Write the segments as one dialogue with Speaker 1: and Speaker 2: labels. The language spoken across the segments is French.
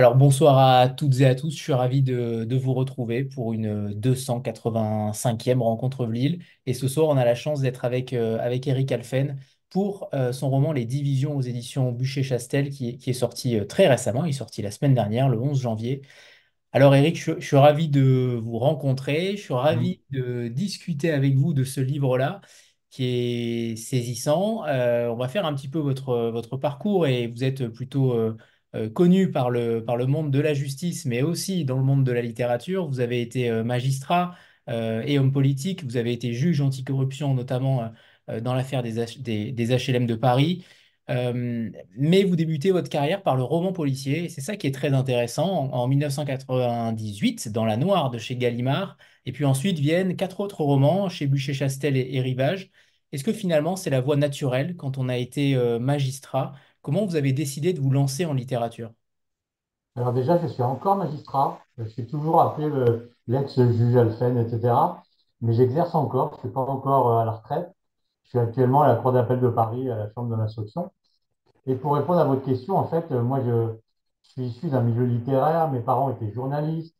Speaker 1: Alors bonsoir à toutes et à tous, je suis ravi de, de vous retrouver pour une 285e rencontre de Lille. Et ce soir, on a la chance d'être avec, euh, avec Eric Alphen pour euh, son roman Les Divisions aux éditions Bûcher-Chastel qui, est- qui est sorti euh, très récemment, il est sorti la semaine dernière, le 11 janvier. Alors Eric, je, je suis ravi de vous rencontrer, je suis ravi de discuter avec vous de ce livre-là qui est saisissant. On va faire un petit peu votre, votre parcours et vous êtes plutôt connu par le, par le monde de la justice, mais aussi dans le monde de la littérature. Vous avez été euh, magistrat euh, et homme politique, vous avez été juge anticorruption notamment euh, euh, dans l'affaire des, des, des HLM de Paris. Euh, mais vous débutez votre carrière par le roman policier, et c'est ça qui est très intéressant. En, en 1998, dans La Noire de chez Gallimard, et puis ensuite viennent quatre autres romans chez Bûcher-Chastel et, et Rivage. Est-ce que finalement c'est la voie naturelle quand on a été euh, magistrat? Comment vous avez décidé de vous lancer en littérature?
Speaker 2: Alors déjà, je suis encore magistrat. Je suis toujours appelé le- l'ex-juge Alphen, etc. Mais j'exerce encore. Je ne suis pas encore euh, à la retraite. Je suis actuellement à la Cour d'appel de Paris, à la Chambre de l'instruction. Et pour répondre à votre question, en fait, euh, moi, je suis issu d'un milieu littéraire. Mes parents étaient journalistes.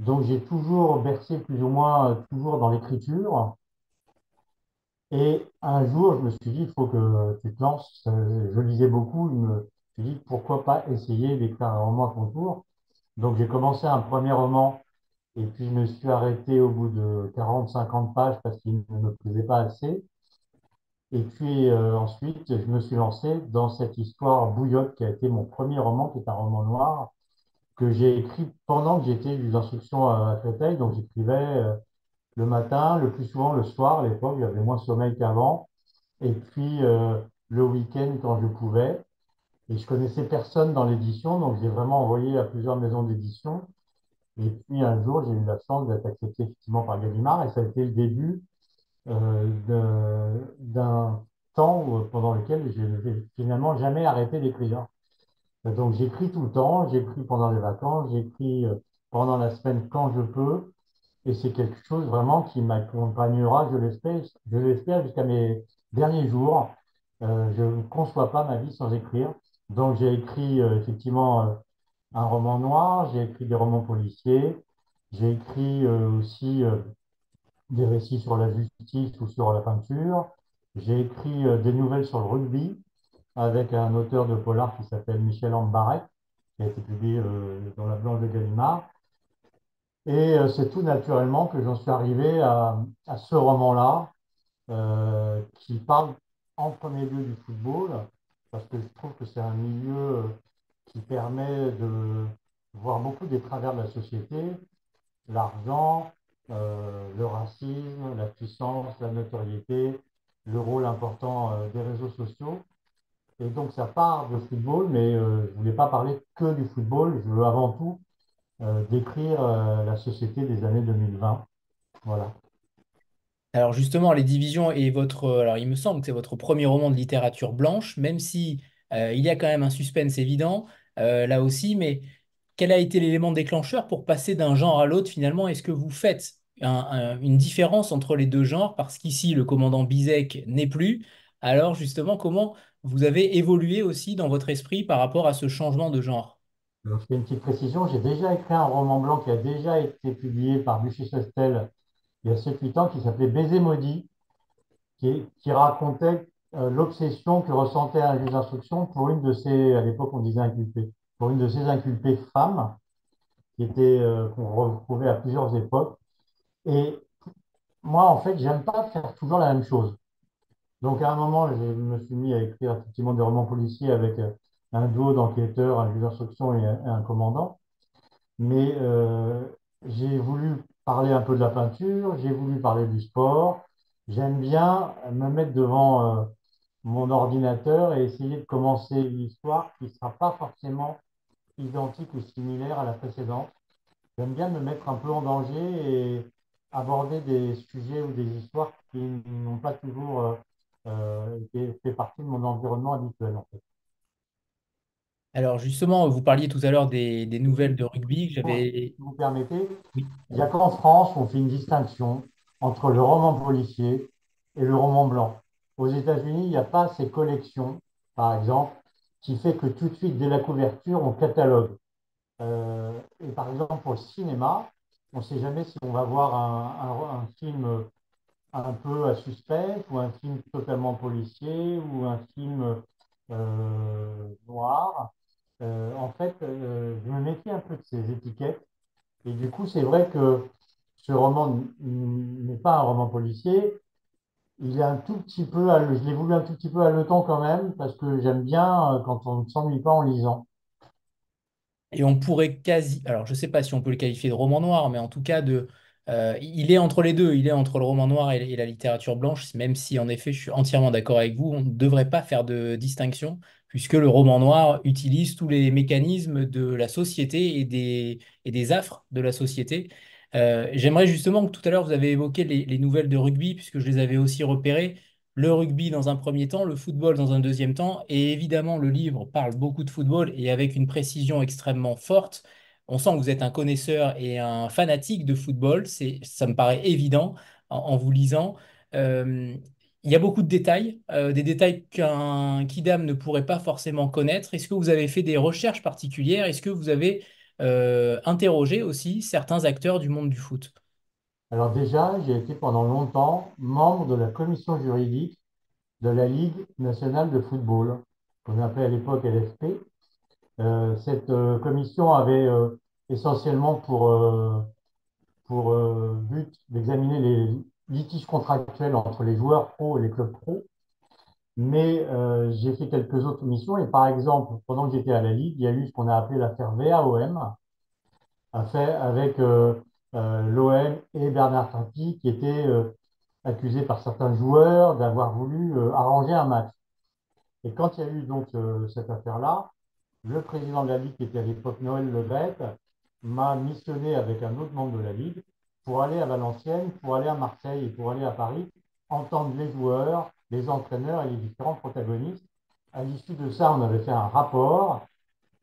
Speaker 2: Donc, j'ai toujours bercé plus ou moins, euh, toujours dans l'écriture. Et un jour, je me suis dit, il faut que tu te lances. Je lisais beaucoup. Je me suis dit, pourquoi pas essayer d'écrire un roman à ton tour. Donc j'ai commencé un premier roman et puis je me suis arrêté au bout de 40-50 pages parce qu'il ne me plaisait pas assez. Et puis euh, ensuite, je me suis lancé dans cette histoire Bouillotte qui a été mon premier roman, qui est un roman noir que j'ai écrit pendant que j'étais juge d'instruction à Créteil. Donc j'écrivais euh, le matin, le plus souvent le soir à l'époque, j'avais moins sommeil qu'avant. Et puis euh, le week-end quand je pouvais. Et je connaissais personne dans l'édition, donc j'ai vraiment envoyé à plusieurs maisons d'édition. Et puis un jour, j'ai eu la chance d'être accepté effectivement par Gallimard et ça a été le début euh, d'un temps où- pendant lequel je n'ai finalement jamais arrêté d'écrire. Donc j'écris tout le temps, j'écris pendant les vacances, j'écris euh, pendant la semaine quand je peux et c'est quelque chose vraiment qui m'accompagnera, je l'espère, je l'espère jusqu'à mes derniers jours. Euh, je ne conçois pas ma vie sans écrire. Donc j'ai écrit euh, effectivement euh, un roman noir, j'ai écrit des romans policiers, j'ai écrit aussi des récits sur la justice ou sur la peinture, j'ai écrit des nouvelles sur le rugby avec un auteur de polar qui s'appelle Michel Ambarek, qui a été publié dans La Blanche de Gallimard. Et euh, c'est tout naturellement que j'en suis arrivé à, ce roman-là, euh, qui parle en premier lieu du football, parce que je trouve que c'est un milieu euh, qui permet de voir beaucoup des travers de la société, l'argent, le racisme, la puissance, la notoriété, le rôle important des réseaux sociaux. Et donc ça part de football, mais je ne voulais pas parler que du football, je veux avant tout décrire euh, la société des années 2020. Voilà.
Speaker 1: Alors justement, Les Divisions est votre, euh, alors il me semble que c'est votre premier roman de littérature blanche, même si euh, il y a quand même un suspense évident euh, là aussi, mais quel a été l'élément déclencheur pour passer d'un genre à l'autre finalement? Est-ce que vous faites un- un- une différence entre les deux genres? Parce qu'ici le commandant Bizek n'est plus? Alors justement, comment vous avez évolué aussi dans votre esprit par rapport à ce changement de genre?
Speaker 2: Fais une petite précision, j'ai déjà écrit un roman blanc qui a déjà été publié par Buchy-Chastel il y a sept huit ans, qui s'appelait Baiser maudit, qui, racontait euh, l'obsession que ressentait un juge d'instruction pour une de ses, à l'époque on disait inculpés, pour une de ses inculpées femmes, qui était, euh, qu'on retrouvait à plusieurs époques. Et moi, en fait, j'aime pas faire toujours la même chose. Donc, à un moment, je me suis mis à écrire effectivement des romans policiers avec euh, un duo d'enquêteurs, un juge d'instruction et un, commandant. Mais euh, j'ai voulu parler un peu de la peinture, j'ai voulu parler du sport. J'aime bien me mettre devant euh, mon ordinateur et essayer de commencer une histoire qui ne sera pas forcément identique ou similaire à la précédente. J'aime bien me mettre un peu en danger et aborder des sujets ou des histoires qui n'ont pas toujours euh, fait partie de mon environnement habituel, en fait.
Speaker 1: Alors justement, vous parliez tout à l'heure des, des nouvelles de rugby que
Speaker 2: Si
Speaker 1: j'avais...
Speaker 2: vous permettez,
Speaker 1: Oui.
Speaker 2: il n'y a qu'en France on fait une distinction entre le roman policier et le roman blanc. Aux États-Unis, il n'y a pas ces collections, par exemple, qui fait que tout de suite, dès la couverture, on catalogue. Euh, et par exemple, pour le cinéma, on ne sait jamais si on va voir un, un, un film un peu à suspense ou un film totalement policier ou un film euh, noir. Euh, en fait, euh, je me méfie un peu de ces étiquettes. Et du coup, c'est vrai que ce roman n'est pas un roman policier. Il est un tout petit peu, je l'ai voulu un tout petit peu haletant quand même, parce que j'aime bien quand on ne s'ennuie pas en lisant.
Speaker 1: Et on pourrait quasi, alors je ne sais pas si on peut le qualifier de roman noir, mais en tout cas de, euh, il est entre les deux, il est entre le roman noir et, la littérature blanche, même si en effet je suis entièrement d'accord avec vous, on ne devrait pas faire de distinction, puisque le roman noir utilise tous les mécanismes de la société et des, et des affres de la société. Euh, j'aimerais justement que tout à l'heure vous avez évoqué les, les, nouvelles de rugby, puisque je les avais aussi repérées. Le rugby dans un premier temps, le football dans un deuxième temps, et évidemment le livre parle beaucoup de football et avec une précision extrêmement forte. On sent que vous êtes un connaisseur et un fanatique de football, ça me paraît évident en, vous lisant. Euh, il y a beaucoup de détails, euh, des détails qu'un Kidam ne pourrait pas forcément connaître. Est-ce que vous avez fait des recherches particulières? Est-ce que vous avez euh, interrogé aussi certains acteurs du monde du foot?
Speaker 2: Alors déjà, j'ai été pendant longtemps membre de la commission juridique de la Ligue nationale de football, qu'on appelait à l'époque LFP. Euh, cette commission avait essentiellement pour but d'examiner les litiges contractuels entre les joueurs pro et les clubs pro. Mais j'ai fait quelques autres missions et par exemple, pendant que j'étais à la Ligue, il y a eu ce qu'on a appelé l'affaire VAOM, avec l'OM et Bernard Tapie qui étaient accusés par certains joueurs d'avoir voulu arranger un match. Et quand il y a eu donc cette affaire-là, le président de la Ligue, qui était à l'époque Noël Lebret, m'a missionné avec un autre membre de la Ligue pour aller à Valenciennes, pour aller à Marseille et pour aller à Paris, entendre les joueurs, les entraîneurs et les différents protagonistes. À l'issue de ça, on avait fait un rapport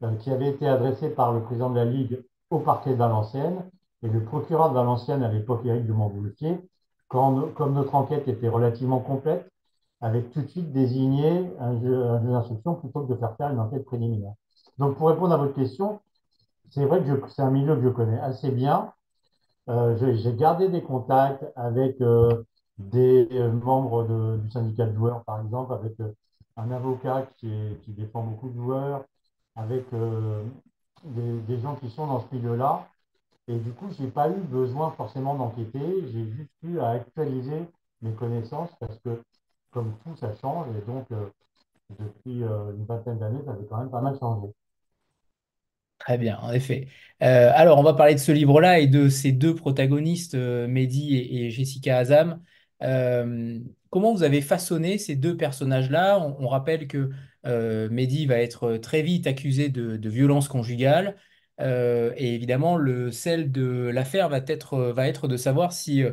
Speaker 2: euh, qui avait été adressé par le président de la Ligue au parquet de Valenciennes et le procureur de Valenciennes à l'époque, Éric de Montboultier, comme notre enquête était relativement complète, avait tout de suite désigné un jeu, d'instruction plutôt que de faire faire une enquête préliminaire. Donc, pour répondre à votre question, c'est vrai que c'est un milieu que je connais assez bien. Euh, j'ai gardé des contacts avec euh, des euh, membres du syndicat de joueurs, par exemple, avec un avocat qui, défend beaucoup de joueurs, avec des, des, gens qui sont dans ce milieu-là. Et du coup, je n'ai pas eu besoin forcément d'enquêter, j'ai juste eu à actualiser mes connaissances parce que, comme tout, ça change. Et donc, depuis une vingtaine d'années, ça avait quand même pas mal changé.
Speaker 1: Très bien, en effet. Euh, alors, on va parler de ce livre-là et de ces deux protagonistes, euh, Mehdi et, Jessica Azam. Euh, comment vous avez façonné ces deux personnages-là? On, rappelle que Mehdi va être très vite accusé de, violence conjugale. et évidemment, le sel de l'affaire va être, va être de savoir si,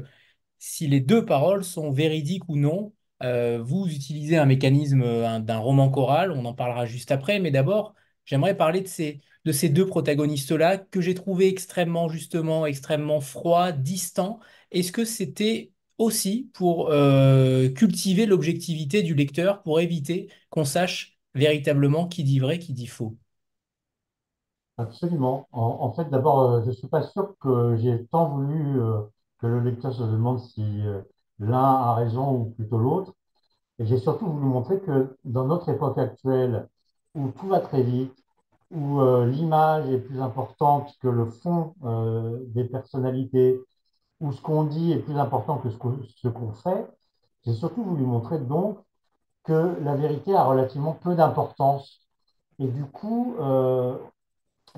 Speaker 1: si les deux paroles sont véridiques ou non. vous utilisez un mécanisme d'un roman choral, on en parlera juste après, mais d'abord, j'aimerais parler de ces de ces deux protagonistes-là que j'ai trouvé extrêmement, justement, extrêmement froid, distant. Est-ce que c'était aussi pour euh, cultiver l'objectivité du lecteur, pour éviter qu'on sache véritablement qui dit vrai, qui dit faux?
Speaker 2: Absolument. En, fait, d'abord, euh, je ne suis pas sûr que j'ai tant voulu euh, que le lecteur se demande si l'un a raison ou plutôt l'autre. J'ai surtout voulu montrer que dans notre époque actuelle, où tout va très vite, où euh, l'image est plus importante que le fond euh, des personnalités, où ce qu'on dit est plus important que ce qu'on fait, j'ai surtout voulu montrer donc que la vérité a relativement peu d'importance. Et du coup, euh,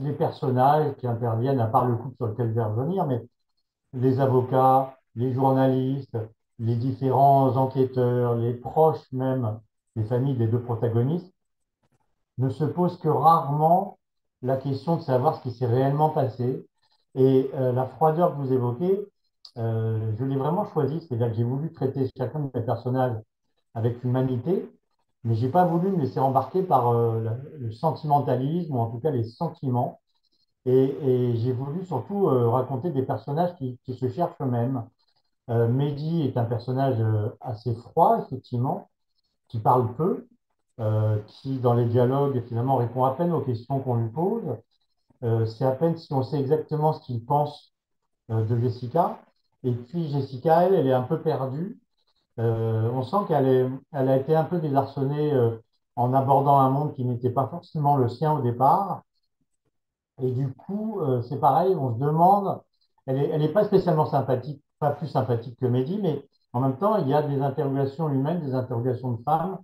Speaker 2: les personnages qui interviennent, à part le couple sur lequel je vais revenir, mais les avocats, les journalistes, les différents enquêteurs, les proches même, les familles des deux protagonistes, ne se pose que rarement la question de savoir ce qui s'est réellement passé. Et euh, la froideur que vous évoquez, euh, je l'ai vraiment choisie, c'est-à-dire que j'ai voulu traiter chacun de mes personnages avec humanité, mais j'ai pas voulu me laisser embarquer par euh, le sentimentalisme, ou en tout cas les sentiments. Et, j'ai voulu surtout raconter des personnages qui, qui se cherchent eux-mêmes. Mehdi est un personnage assez froid, effectivement, qui parle peu, euh, qui, dans les dialogues, finalement, répond à peine aux questions qu'on lui pose. euh, c'est à peine si on sait exactement ce qu'il pense euh, de Jessica. Et puis Jessica, elle, elle est un peu perdue. On sent qu'elle elle a été un peu désarçonnée en abordant un monde qui n'était pas forcément le sien au départ. Et du coup, c'est pareil, on se demande, elle est, elle est pas spécialement sympathique, pas plus sympathique que Mehdi, mais en même temps, il y a des interrogations humaines, des interrogations de femmes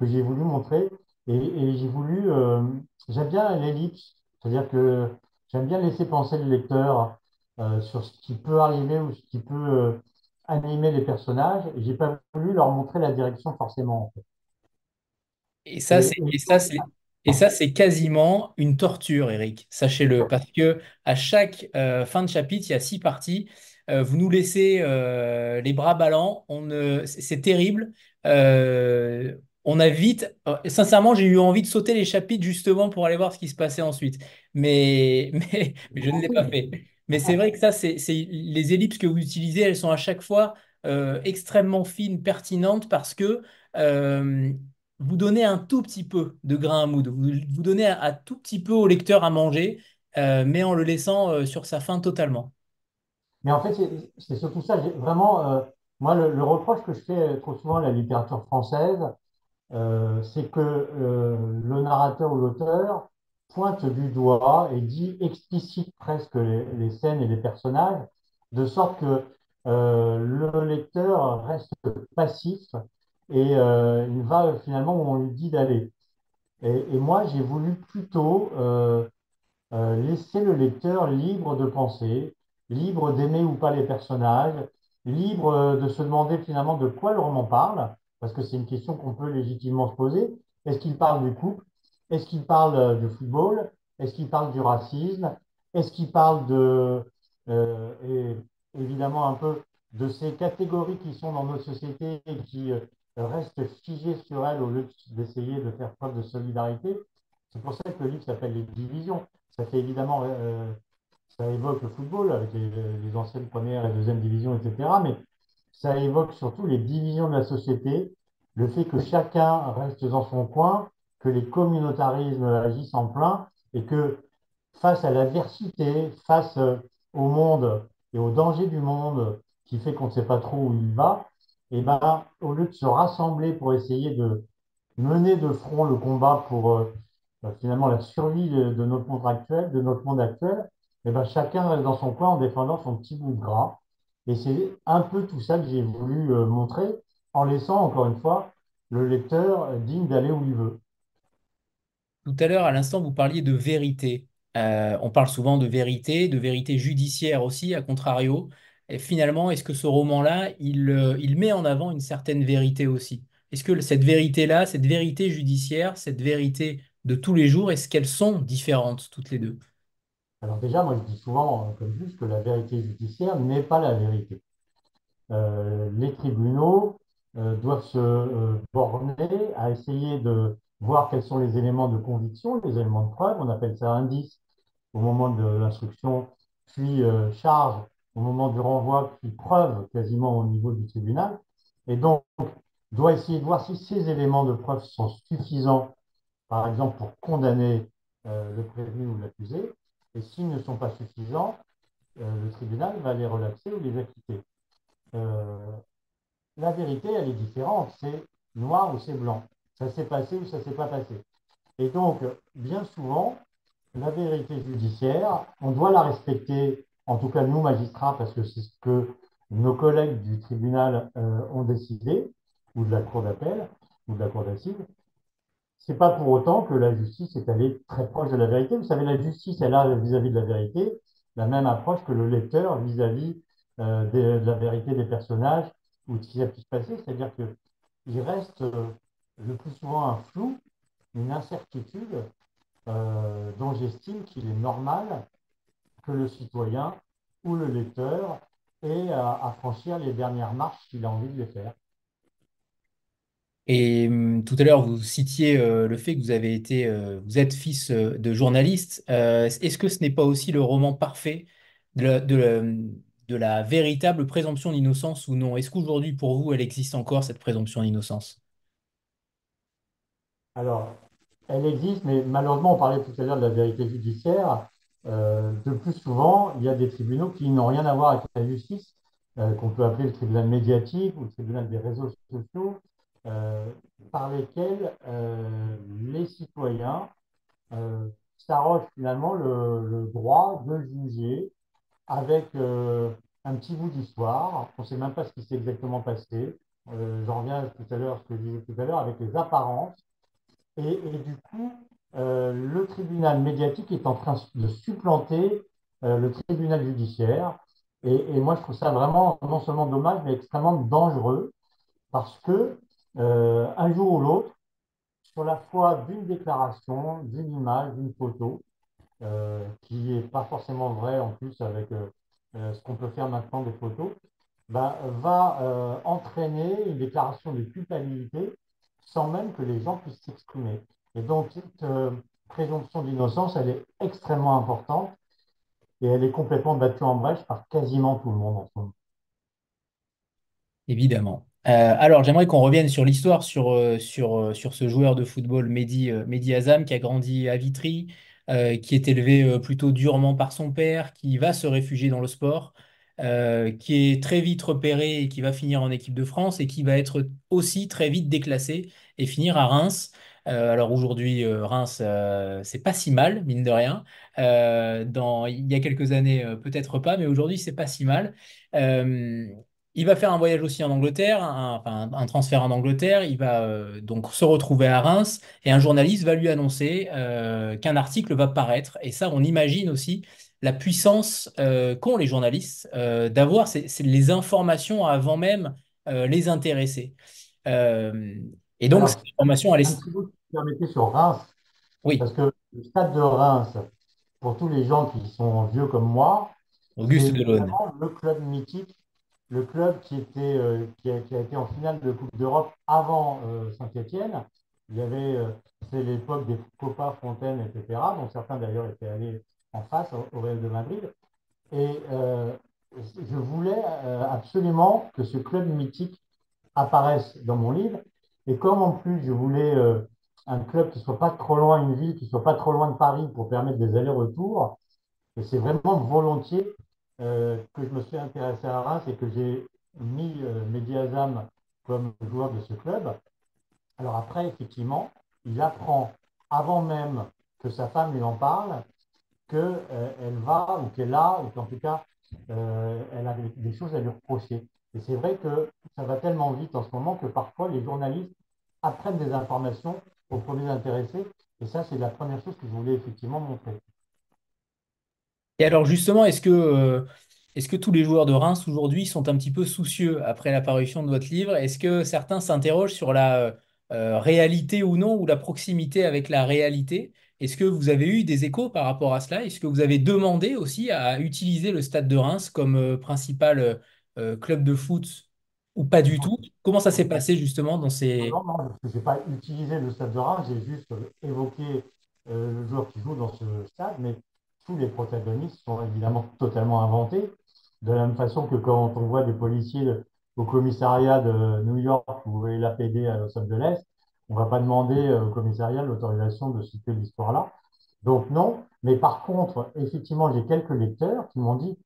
Speaker 2: que j'ai voulu montrer. Et, et j'ai voulu, euh, j'aime bien l'ellipse, c'est-à-dire que j'aime bien laisser penser le lecteur euh, sur ce qui peut arriver ou ce qui peut euh, animer les personnages. Et j'ai pas voulu leur montrer la direction forcément. en fait.
Speaker 1: Et ça, c'est,
Speaker 2: et
Speaker 1: ça, c'est, et ça, c'est quasiment une torture, Eric. Sachez-le, parce que à chaque euh, fin de chapitre, il y a six parties. Euh, vous nous laissez euh, les bras ballants. On c'est terrible. On a vite. euh, Sincèrement, j'ai eu envie de sauter les chapitres justement pour aller voir ce qui se passait ensuite. Mais, mais, je ne l'ai pas fait. Mais c'est vrai que ça, c'est, les ellipses que vous utilisez, elles sont à chaque fois euh, extrêmement fines, pertinentes, parce que euh, vous donnez un tout petit peu de grain à moudre, vous, vous donnez un, tout petit peu au lecteur à manger, mais en le laissant sur sa faim totalement.
Speaker 2: Mais en fait, c'est surtout ça. Vraiment, moi, le, le reproche que je fais trop souvent à la littérature française, euh, c'est que euh, le narrateur ou l'auteur pointe du doigt et dit, explicite presque les, scènes et les personnages, de sorte que euh, le lecteur reste passif et il va finalement où on lui dit d'aller. Et, moi, j'ai voulu plutôt laisser le lecteur libre de penser, libre d'aimer ou pas les personnages, libre de se demander finalement de quoi le roman parle, parce que c'est une question qu'on peut légitimement se poser. Est-ce qu'il parle du couple? Est-ce qu'il parle euh, du football? Est-ce qu'il parle du racisme? Est-ce qu'il parle de, euh, et évidemment un peu de ces catégories qui sont dans notre société et qui euh, restent figées sur elles au lieu d'essayer de faire preuve de solidarité? C'est pour ça que le livre s'appelle Les Divisions. Ça fait évidemment, ça évoque le football avec les, les anciennes premières et deuxième divisions, etc. Mais ça évoque surtout les divisions de la société, le fait que chacun reste dans son coin, que les communautarismes agissent en plein et que face à l'adversité, face euh, au monde et au danger du monde qui fait qu'on ne sait pas trop où il va, et ben, au lieu de se rassembler pour essayer de mener de front le combat pour euh, bah, finalement la survie de, notre monde actuel, de notre monde actuel, et ben, chacun reste dans son coin en défendant son petit bout de gras. Et c'est un peu tout ça que j'ai voulu euh, montrer en laissant, encore une fois, le lecteur euh, digne d'aller où il veut.
Speaker 1: Tout à l'heure, à l'instant, vous parliez de vérité. Euh, on parle souvent de vérité, de vérité judiciaire aussi, à contrario. Et finalement, est-ce que ce roman-là, il, il met en avant une certaine vérité aussi? Est-ce que cette vérité-là, cette vérité judiciaire, cette vérité de tous les jours, est-ce qu'elles sont différentes toutes les deux?
Speaker 2: Alors déjà, moi je dis souvent, euh, comme juge, que la vérité judiciaire n'est pas la vérité. Euh, les tribunaux euh, doivent se borner à essayer de voir quels sont les éléments de conviction, les éléments de preuve, on appelle ça indice au moment de l'instruction, puis charge au moment du renvoi, puis preuve quasiment au niveau du tribunal. Et donc, doit essayer de voir si ces éléments de preuve sont suffisants, par exemple, pour condamner le prévenu ou l'accusé. Et s'ils ne sont pas suffisants, euh, le tribunal va les relaxer ou les acquitter. Euh, la vérité, elle est différente. C'est noir ou c'est blanc. Ça s'est passé ou ça s'est pas passé. Et donc, bien souvent, la vérité judiciaire, on doit la respecter, en tout cas nous, magistrats, parce que c'est ce que nos collègues du tribunal euh, ont décidé, ou de la cour d'appel, ou de la cour d'assises. C'est pas pour autant que la justice est allée très proche de la vérité. Vous savez, la justice, elle a vis-à-vis de la vérité la même approche que le lecteur vis-à-vis euh, de, la vérité des personnages ou de ce qui a pu se passer. C'est-à-dire qu'il reste euh, le plus souvent un flou, une incertitude euh, dont j'estime qu'il est normal que le citoyen ou le lecteur ait à, à franchir les dernières marches qu'il a envie de les faire.
Speaker 1: Et hum, tout à l'heure, vous citiez euh, le fait que vous avez été, euh, vous êtes fils euh, de journaliste. Est-ce que ce n'est pas aussi le roman parfait de la, de la- véritable présomption d'innocence ou non? Est-ce qu'aujourd'hui, pour vous, elle existe encore, cette présomption d'innocence?
Speaker 2: Alors, elle existe, mais malheureusement, on parlait tout à l'heure de la vérité judiciaire. de plus souvent, il y a des tribunaux qui n'ont rien à voir avec la justice, qu'on peut appeler le tribunal médiatique ou le tribunal des réseaux sociaux, par lesquels euh, les citoyens euh, s'arrogent finalement le, droit de juger avec euh, un petit bout d'histoire. On ne sait même pas ce qui s'est exactement passé. Euh, J'en reviens tout à l'heure, ce que je disais tout à l'heure, avec les apparences. Et, du coup, euh, le tribunal médiatique est en train de supplanter euh, le tribunal judiciaire. Et moi, je trouve ça vraiment non seulement dommage, mais extrêmement dangereux parce que euh, un jour ou l'autre, sur la foi d'une déclaration, d'une image, d'une photo, euh, qui n'est pas forcément vraie en plus avec euh, ce qu'on peut faire maintenant des photos, bah, va entraîner une déclaration de culpabilité sans même que les gens puissent s'exprimer. Et donc, cette présomption d'innocence, elle est extrêmement importante et elle est complètement battue en brèche par quasiment tout le monde en ce moment.
Speaker 1: Évidemment. Euh, alors, j'aimerais qu'on revienne sur l'histoire, sur, euh, euh, ce joueur de football, Mehdi, Azam, qui a grandi à Vitry, qui est élevé plutôt durement par son père, qui va se réfugier dans le sport, qui est très vite repéré et qui va finir en équipe de France et qui va être aussi très vite déclassé et finir à Reims. Alors aujourd'hui, Reims, c'est pas si mal, mine de rien. Dans, il y a quelques années, peut-être pas, mais aujourd'hui, c'est pas si mal. Il va faire un voyage aussi en Angleterre, un, enfin, un- un transfert en Angleterre. Il va euh, donc se retrouver à Reims et un journaliste va lui annoncer euh, qu'un article va paraître. Et ça, on imagine aussi la puissance euh, qu'ont les journalistes d'avoir ces- ces- les informations avant même les intéressés. Euh, et donc,
Speaker 2: Alors,
Speaker 1: cette information, elle est...
Speaker 2: permettez, sur Reims,
Speaker 1: Oui,
Speaker 2: parce que le stade de Reims, pour tous les gens qui sont vieux comme moi,
Speaker 1: Auguste
Speaker 2: c'est le club mythique, le club euh, qui a, été en finale de Coupe d'Europe avant euh, Saint-Étienne. Il euh, c'est l'époque des Copa, Fontaine, etc. Donc certains d'ailleurs étaient allés en face au, au Real de Madrid. Et je voulais absolument que ce club mythique apparaisse dans mon livre. Et comme en plus je voulais un club qui soit pas trop loin, une ville qui soit pas trop loin de Paris pour permettre des allers-retours, et c'est vraiment volontiers euh, que je me suis intéressé à Reims et que j'ai mis euh, Mehdi Azam comme joueur de ce club. Alors après, effectivement, il apprend avant même que sa femme lui en parle qu'elle euh, va ou qu'elle a, ou qu'en tout cas, euh, elle a des choses à lui reprocher. Et c'est vrai que ça va tellement vite en ce moment que parfois les journalistes apprennent des informations aux premiers intéressés. Et ça, c'est la première chose que je voulais effectivement montrer.
Speaker 1: Et alors justement, est-ce que, euh, est-ce que tous les joueurs de Reims aujourd'hui sont un petit peu soucieux après la parution de votre livre? Est-ce que certains s'interrogent sur la euh, euh, réalité ou non, ou la proximité avec la réalité? Est-ce que vous avez eu des échos par rapport à cela? Est-ce que vous avez demandé aussi à utiliser le stade de Reims comme principal club de foot ou pas du tout? Comment ça s'est passé justement dans ces...
Speaker 2: non, non, je n'ai pas utilisé le stade de Reims, j'ai juste évoqué le joueur qui joue dans ce stade, mais tous les protagonistes sont évidemment totalement inventés. De la même façon que quand on voit des policiers au commissariat de New York ou l'APD à Los Angeles, on ne va pas demander euh, au commissariat l'autorisation de citer l'histoire-là. Donc non, mais par contre, effectivement, j'ai quelques lecteurs qui m'ont dit,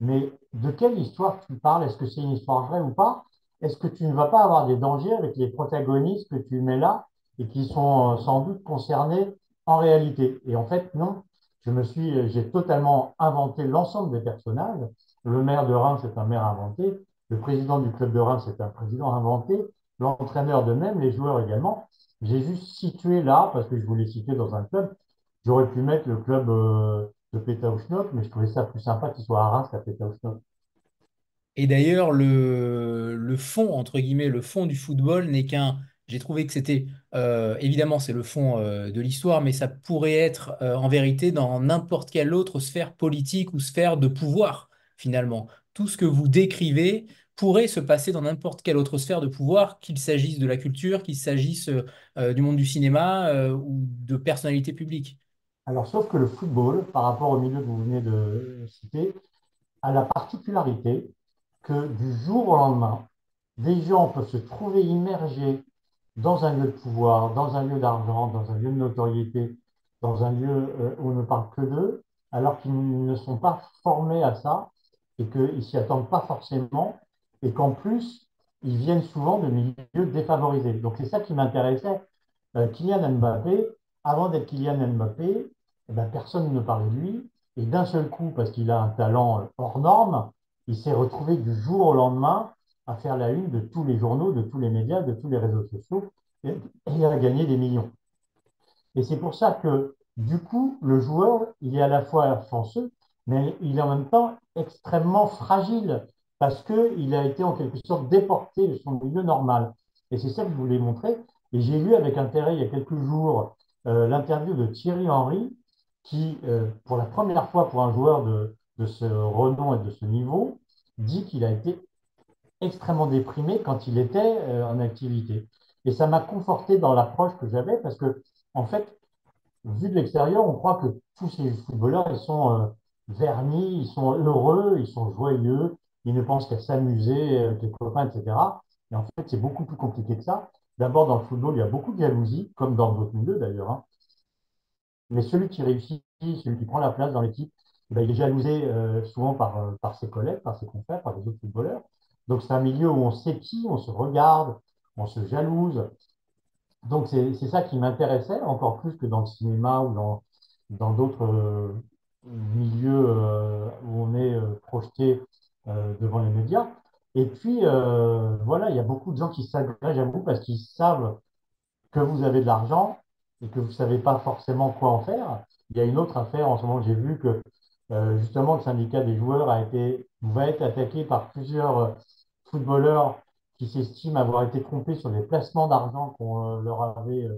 Speaker 2: mais de quelle histoire tu parles? Est-ce que c'est une histoire vraie ou pas? Est-ce que tu ne vas pas avoir des dangers avec les protagonistes que tu mets là et qui sont euh, sans doute concernés en réalité? Et en fait, non. Je me suis, euh, j'ai totalement inventé l'ensemble des personnages. Le maire de Reims, c'est un maire inventé. Le président du club de Reims, c'est un président inventé. L'entraîneur de même, les joueurs également. J'ai juste situé là, parce que je voulais situer dans un club. J'aurais pu mettre le club euh, de Pétaouchnok, mais je trouvais ça plus sympa qu'il soit à Reims qu'à Pétaouchnok.
Speaker 1: Et d'ailleurs, le, le fond, entre guillemets, le fond du football n'est qu'un... J'ai trouvé que c'était, euh, évidemment, c'est le fond euh, de l'histoire, mais ça pourrait être euh, en vérité dans n'importe quelle autre sphère politique ou sphère de pouvoir, finalement. Tout ce que vous décrivez pourrait se passer dans n'importe quelle autre sphère de pouvoir, qu'il s'agisse de la culture, qu'il s'agisse du monde du cinéma ou de personnalités publiques.
Speaker 2: Alors, sauf que le football, par rapport au milieu que vous venez de citer, a la particularité que du jour au lendemain, des gens peuvent se trouver immergés dans un lieu de pouvoir, dans un lieu d'argent, dans un lieu de notoriété, dans un lieu euh, où on ne parle que d'eux, alors qu'ils ne sont pas formés à ça et qu'ils ne s'y attendent pas forcément et qu'en plus, ils viennent souvent de milieux défavorisés. Donc c'est ça qui m'intéressait. Euh, Kylian Mbappé, avant d'être Kylian Mbappé, eh ben, personne ne parlait de lui. Et d'un seul coup, parce qu'il a un talent hors norme, il s'est retrouvé du jour au lendemain à faire la une de tous les journaux, de tous les médias, de tous les réseaux sociaux, et, il a gagné des millions. Et c'est pour ça que, du coup, le joueur, il est à la fois chanceux, mais il est en même temps extrêmement fragile, parce qu'il a été en quelque sorte déporté de son milieu normal. Et c'est ça que je voulais montrer. Et j'ai lu avec intérêt il y a quelques jours euh, l'interview de Thierry Henry, qui, euh, pour la première fois pour un joueur de, de ce renom et de ce niveau, dit qu'il a été extrêmement déprimé quand il était euh, en activité. Et ça m'a conforté dans l'approche que j'avais parce que, en fait, vu de l'extérieur, on croit que tous ces footballeurs, ils sont euh, vernis, ils sont heureux, ils sont joyeux, ils ne pensent qu'à s'amuser euh, les copains, etc. Et en fait, c'est beaucoup plus compliqué que ça. D'abord, dans le football, il y a beaucoup de jalousie, comme dans d'autres milieux d'ailleurs. Hein. Mais celui qui réussit, celui qui prend la place dans l'équipe, eh ben, il est jalousé euh, souvent par, par ses collègues, par ses confrères, par les autres footballeurs. Donc c'est un milieu où on qui, on se regarde, on se jalouse. Donc c'est ça qui m'intéressait, encore plus que dans le cinéma ou dans d'autres euh, milieux où on est projeté devant les médias. Et puis, voilà, il y a beaucoup de gens qui s'agrègent à vous parce qu'ils savent que vous avez de l'argent et que vous ne savez pas forcément quoi en faire. Il y a une autre affaire en ce moment, j'ai vu que euh, justement le syndicat des joueurs a été, va être attaqué par plusieurs euh, footballeurs qui s'estiment avoir été trompés sur les placements d'argent qu'on euh, leur avait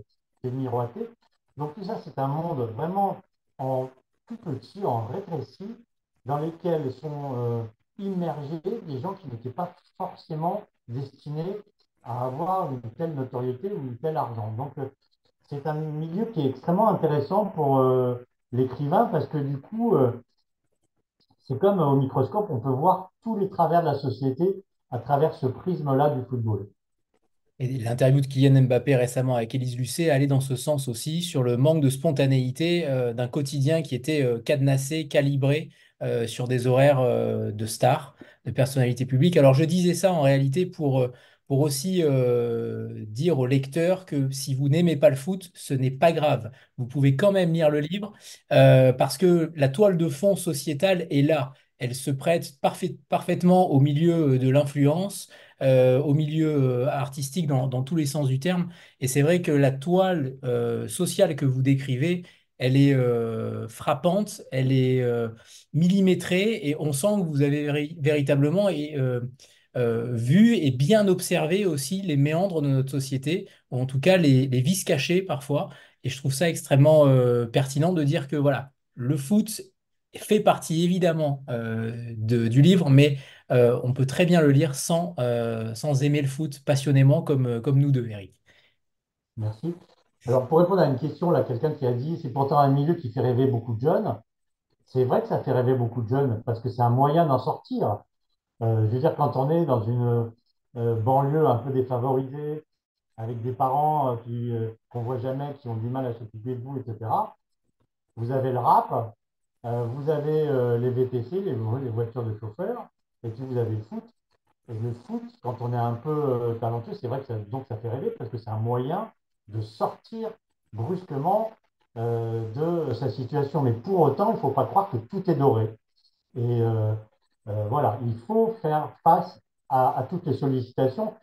Speaker 2: fait miroiter. Donc tout ça, c'est un monde vraiment en tout petit, en rétréci, dans lequel sont immergés des gens qui n'étaient pas forcément destinés à avoir une telle notoriété ou une telle argent. Donc c'est un milieu qui est extrêmement intéressant pour euh, l'écrivain parce que du coup, euh, c'est comme au microscope, on peut voir tous les travers de la société à travers ce prisme-là du football.
Speaker 1: Et l'interview de Kylian Mbappé récemment avec Élise Lucet allait dans ce sens aussi, sur le manque de spontanéité euh, d'un quotidien qui était cadenassé, calibré sur des horaires de stars, de personnalités publiques. Alors je disais ça en réalité pour pour aussi euh, dire au lecteur que si vous n'aimez pas le foot, ce n'est pas grave. Vous pouvez quand même lire le livre euh, parce que la toile de fond sociétale est là. Elle se prête parfaitement au milieu de l'influence, euh, au milieu artistique dans, tous les sens du terme. Et c'est vrai que la toile sociale que vous décrivez, elle est frappante, elle est millimétrée et on sent que vous avez véritablement et, euh, vu et bien observé aussi les méandres de notre société, ou en tout cas les, vices cachés parfois. Et je trouve ça extrêmement euh, pertinent de dire que voilà, le foot fait partie évidemment euh, du livre, mais on peut très bien le lire sans, sans aimer le foot passionnément comme, comme nous deux, Eric.
Speaker 2: Merci. Alors, pour répondre à une question, là, quelqu'un qui a dit, c'est pourtant un milieu qui fait rêver beaucoup de jeunes. C'est vrai que ça fait rêver beaucoup de jeunes parce que c'est un moyen d'en sortir. Euh, je veux dire, quand on est dans une euh, banlieue un peu défavorisée, avec des parents euh, qu'on voit jamais, qui ont du mal à s'occuper de vous, etc. Vous avez le rap, vous avez les VTC, les, voitures de chauffeurs, et puis vous avez le foot. Et le foot, quand on est un peu talentueux, c'est vrai que ça, donc ça fait rêver parce que c'est un moyen de sortir brusquement de sa situation. Mais pour autant, il ne faut pas croire que tout est doré. Et euh, voilà, il faut faire face à, toutes les sollicitations.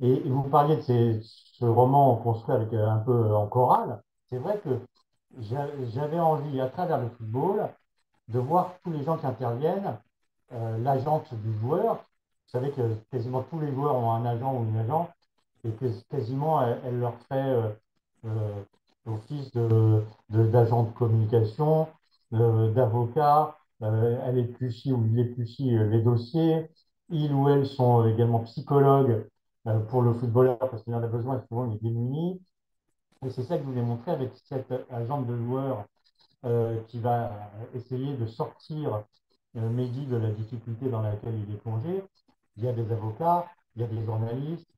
Speaker 2: Et, vous parliez de ce roman construit euh, un peu en chorale. C'est vrai que j'avais envie, à travers le football, de voir tous les gens qui interviennent, euh, l'agente du joueur. Vous savez que quasiment tous les joueurs ont un agent ou une agent, et quasiment elle, leur fait office d'agent de, de, communication, d'avocat, euh, elle épluchit ou il épluchit euh, les dossiers. Ils ou elles sont également psychologues euh, pour le footballeur parce qu'il en a besoin, souvent il est démuni. Et c'est ça que je voulais montrer avec cette agente de joueur qui va essayer de sortir Mehdi de la difficulté dans laquelle il est plongé. Il y a des avocats, il y a des journalistes,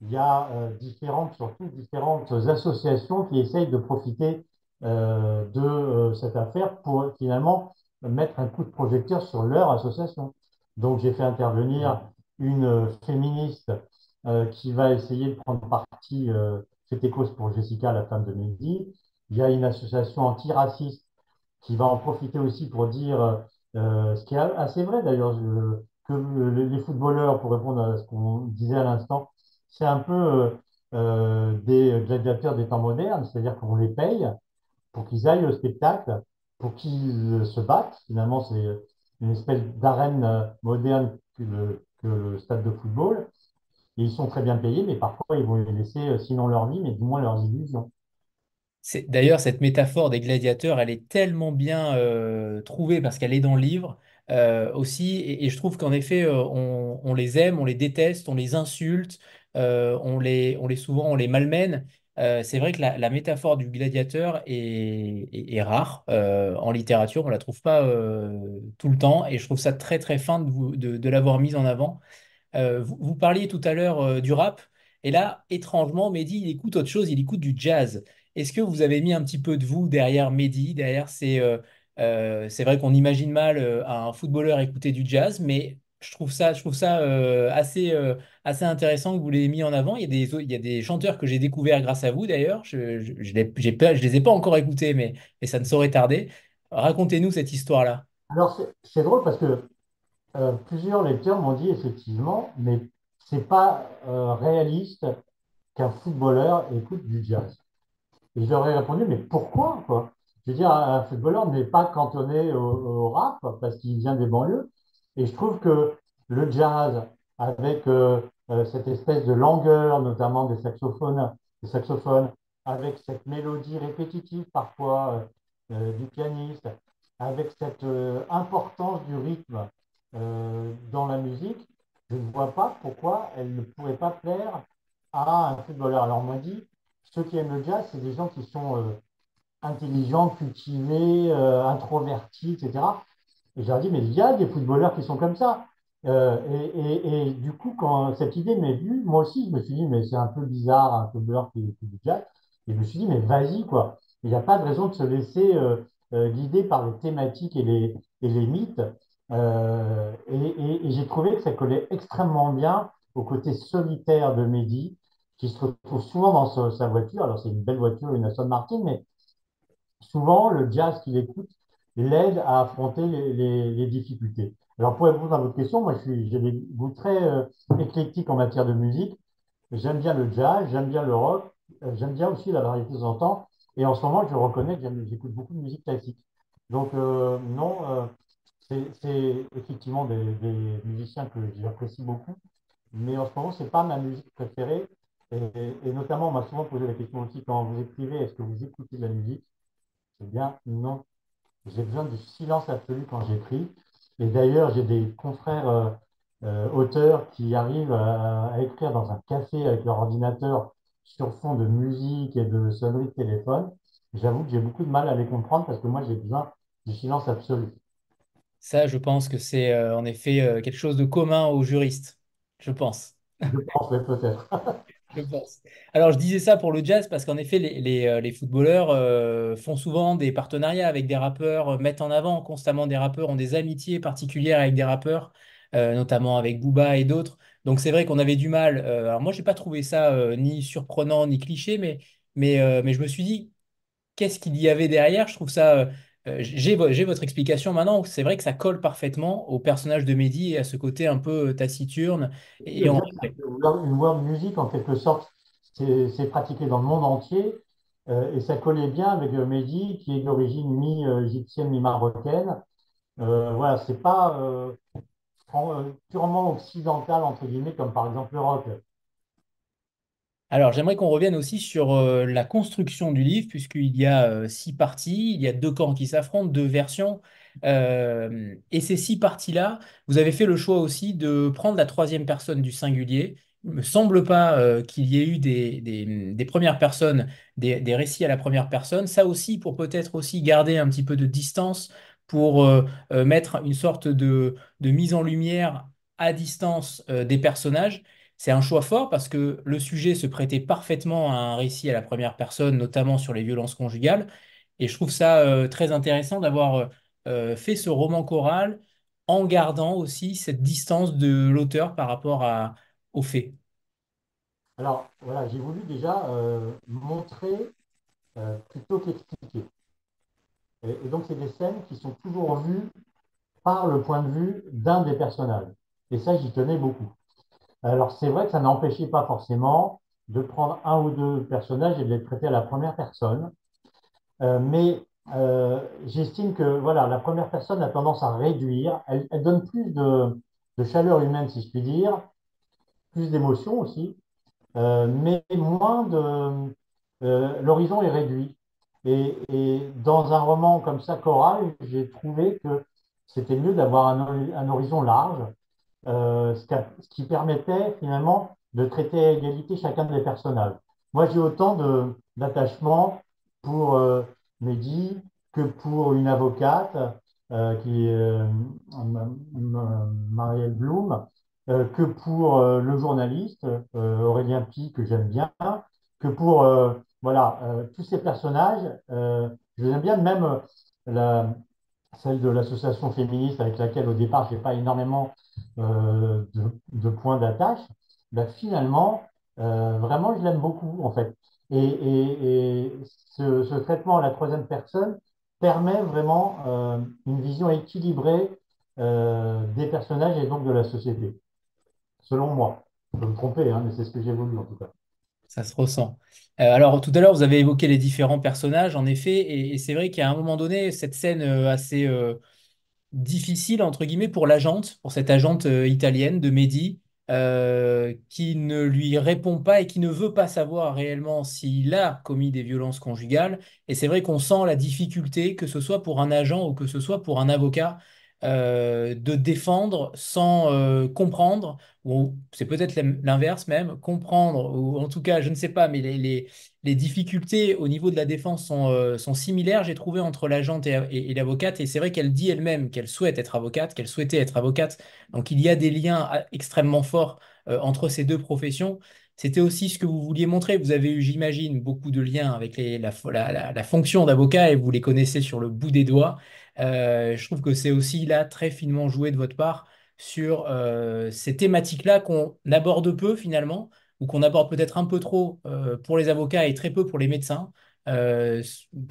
Speaker 2: il y a différentes, surtout différentes associations qui essayent de profiter de cette affaire pour finalement mettre un coup de projecteur sur leur association. Donc, j'ai fait intervenir une euh, féministe euh, qui va essayer de prendre parti, euh, c'était cause pour Jessica, la femme de Mehdi. Il y a une association antiraciste qui va en profiter aussi pour dire, euh, ce qui est assez vrai d'ailleurs, que le- les footballeurs, pour répondre à ce qu'on disait à l'instant, c'est un peu euh, euh, des gladiateurs des temps modernes, c'est-à-dire qu'on les paye pour qu'ils aillent au spectacle, pour qu'ils euh, se battent. Finalement, c'est une espèce d'arène moderne que le stade de football. Ils sont très bien payés, mais parfois ils vont les laisser, euh, sinon leur vie, mais du moins leurs illusions.
Speaker 1: D'ailleurs, cette métaphore des gladiateurs, elle est tellement bien euh, trouvée parce qu'elle est dans le livre euh, aussi. Et, je trouve qu'en effet, on, les aime, on les déteste, on les insulte, on les, on les souvent, on les malmène. C'est vrai que la, métaphore du gladiateur est, rare en littérature. On la trouve pas tout le temps. Et je trouve ça très très fin de, de l'avoir mise en avant. Euh, vous, parliez tout à l'heure euh, du rap, et là, étrangement, Mehdi, il écoute autre chose, il écoute du jazz. Est-ce que vous avez mis un petit peu de vous derrière Mehdi, derrière ces... euh, euh, c'est vrai qu'on imagine mal un footballeur écouter du jazz, mais je trouve ça, je trouve ça assez, assez intéressant que vous l'ayez mis en avant. Il y a des, il y a des chanteurs que j'ai découverts grâce à vous, d'ailleurs. Je, je, les, je les ai pas encore écoutés, mais, mais ça ne saurait tarder. Racontez-nous cette histoire-là.
Speaker 2: Alors, c'est drôle parce que euh, plusieurs lecteurs m'ont dit effectivement, mais c'est pas euh, réaliste qu'un footballeur écoute du jazz. Et je répondu, mais pourquoi, quoi? Je veux dire, un footballeur n'est pas cantonné au, rap parce qu'il vient des banlieues. Et je trouve que le jazz, avec euh, cette espèce de langueur, notamment des saxophones, des saxophones, avec cette mélodie répétitive parfois du pianiste, avec cette importance du rythme euh, dans la musique, je ne vois pas pourquoi elle ne pourrait pas plaire à un footballeur. Alors, on m'a dit, ceux qui aiment le jazz, c'est des gens qui sont euh, intelligents, cultivés, euh, introvertis, etc. Et j'ai dit, mais il y a des footballeurs qui sont comme ça. Et, du coup, quand cette idée m'est venue, moi aussi, je me suis dit, mais c'est un peu bizarre, un footballeur qui écoute du jazz. Et je me suis dit, mais vas-y, quoi. Il n'y a pas de raison de se laisser guider par les thématiques et les mythes. Euh, et j'ai trouvé que ça collait extrêmement bien au côté solitaire de Mehdi, qui se retrouve souvent dans sa, voiture. Alors, c'est une belle voiture, une Aston Martin, mais souvent, le jazz qu'il écoute l'aide à affronter les, difficultés. Alors, pour répondre à votre question, moi, j'ai des goûts très euh, éclectiques en matière de musique. J'aime bien le jazz, j'aime bien le rock, euh, j'aime bien aussi la variété de temps. Et en ce moment, je reconnais que j'écoute beaucoup de musique classique. Donc, euh, non, c'est effectivement des, musiciens que j'apprécie beaucoup. Mais en ce moment, c'est pas ma musique préférée. Et, notamment, on m'a souvent posé la question aussi quand vous écrivez, est-ce que vous écoutez de la musique? Eh bien, non. J'ai besoin du silence absolu quand j'écris. Et d'ailleurs, j'ai des confrères euh, euh, auteurs qui arrivent à, à écrire dans un café avec leur ordinateur sur fond de musique et de sonneries de téléphone. J'avoue que j'ai beaucoup de mal à les comprendre parce que moi, j'ai besoin du silence absolu.
Speaker 1: Ça, je pense que c'est euh, en effet euh, quelque chose de commun aux juristes, je pense.
Speaker 2: Je pense, mais peut-être.
Speaker 1: Je pense. Alors, je disais ça pour le jazz parce qu'en effet, les, les, euh, les footballeurs euh, font souvent des partenariats avec des rappeurs, mettent en avant constamment des rappeurs, ont des amitiés particulières avec des rappeurs, notamment avec Booba et d'autres. Donc, c'est vrai qu'on avait du mal. alors, moi, j'ai pas trouvé ça ni surprenant ni cliché, mais, mais, mais je me suis dit, qu'est-ce qu'il y avait derrière? Je trouve ça. Euh, j'ai, vo- j'ai votre explication maintenant. C'est vrai que ça colle parfaitement au personnage de Mehdi et à ce côté un peu euh, taciturne. Et, en-
Speaker 2: une world music en quelque sorte. C'est pratiqué dans le monde entier. Euh, et ça collait bien avec Mehdi, qui est d'origine mi-égyptienne, mi-marocaine. Euh, voilà, c'est pas purement occidental, entre guillemets, comme par exemple le rock.
Speaker 1: Alors, j'aimerais qu'on revienne aussi sur euh, la construction du livre, puisqu'il y a euh, six parties, il y a deux camps qui s'affrontent, deux versions. Euh, et ces six parties-là, vous avez fait le choix aussi de prendre la troisième personne du singulier. Il ne me semble pas qu'il y ait eu des, des- des premières personnes, des, des récits à la première personne. Ça aussi, pour peut-être aussi garder un petit peu de distance, pour mettre une sorte de, de mise en lumière à distance des personnages. C'est un choix fort parce que le sujet se prêtait parfaitement à un récit à la première personne, notamment sur les violences conjugales. Et je trouve ça euh, très intéressant d'avoir euh, euh, fait ce roman choral en gardant aussi cette distance de l'auteur par rapport à, aux faits.
Speaker 2: Alors, voilà, j'ai voulu déjà montrer plutôt qu'expliquer. Et donc, c'est des scènes qui sont toujours vues par le point de vue d'un des personnages. Et ça, j'y tenais beaucoup. Alors, c'est vrai que ça n'empêchait pas forcément de prendre un ou deux personnages et de les traiter à la première personne. Euh, mais euh, j'estime que voilà, la première personne a tendance à réduire. Elle, donne plus de, chaleur humaine, si je puis dire, plus d'émotion aussi, euh, mais moins de. l'horizon est réduit. Et, dans un roman comme ça, choral, j'ai trouvé que c'était mieux d'avoir un horizon large euh, ce, qui permettait finalement de traiter à égalité chacun des personnages. Moi, j'ai autant d'attachement pour euh, Mehdi que pour une avocate euh, qui est Marielle Blum, que pour le journaliste Aurélien Pi, que j'aime bien, que pour voilà, tous ces personnages. Je les aime bien, même celle de l'association féministe avec laquelle au départ je n'ai pas énormément de, de points d'attache, ben, finalement, euh, vraiment, je l'aime beaucoup en fait. Et, ce, traitement à la troisième personne permet vraiment euh, une vision équilibrée euh, des personnages et donc de la société, selon moi. Je peux me tromper, hein, mais c'est ce que j'ai voulu en tout cas.
Speaker 1: Ça se ressent. Euh, alors, tout à l'heure, vous avez évoqué les différents personnages, en effet, et, c'est vrai qu'à un moment donné, cette scène euh, assez, euh, difficile, entre guillemets, pour l'agente, pour cette agente euh, italienne de Mehdi, euh, qui ne lui répond pas et qui ne veut pas savoir réellement s'il a commis des violences conjugales. Et c'est vrai qu'on sent la difficulté, que ce soit pour un agent ou que ce soit pour un avocat, euh, de défendre sans euh, comprendre, ou c'est peut-être l'inverse même, comprendre, ou en tout cas, je ne sais pas, mais les, difficultés au niveau de la défense sont, euh, similaires, j'ai trouvé, entre l'agente et, et, l'avocate. Et c'est vrai qu'elle dit elle-même qu'elle souhaite être avocate, qu'elle souhaitait être avocate. Donc il y a des liens ah, extrêmement forts entre ces deux professions. C'était aussi ce que vous vouliez montrer. Vous avez eu, j'imagine, beaucoup de liens avec la, la fonction d'avocat et vous les connaissez sur le bout des doigts. Euh, je trouve que c'est aussi là très finement joué de votre part sur euh, ces thématiques-là qu'on aborde peu finalement ou qu'on aborde peut-être un peu trop euh, pour les avocats et très peu pour les médecins. Euh,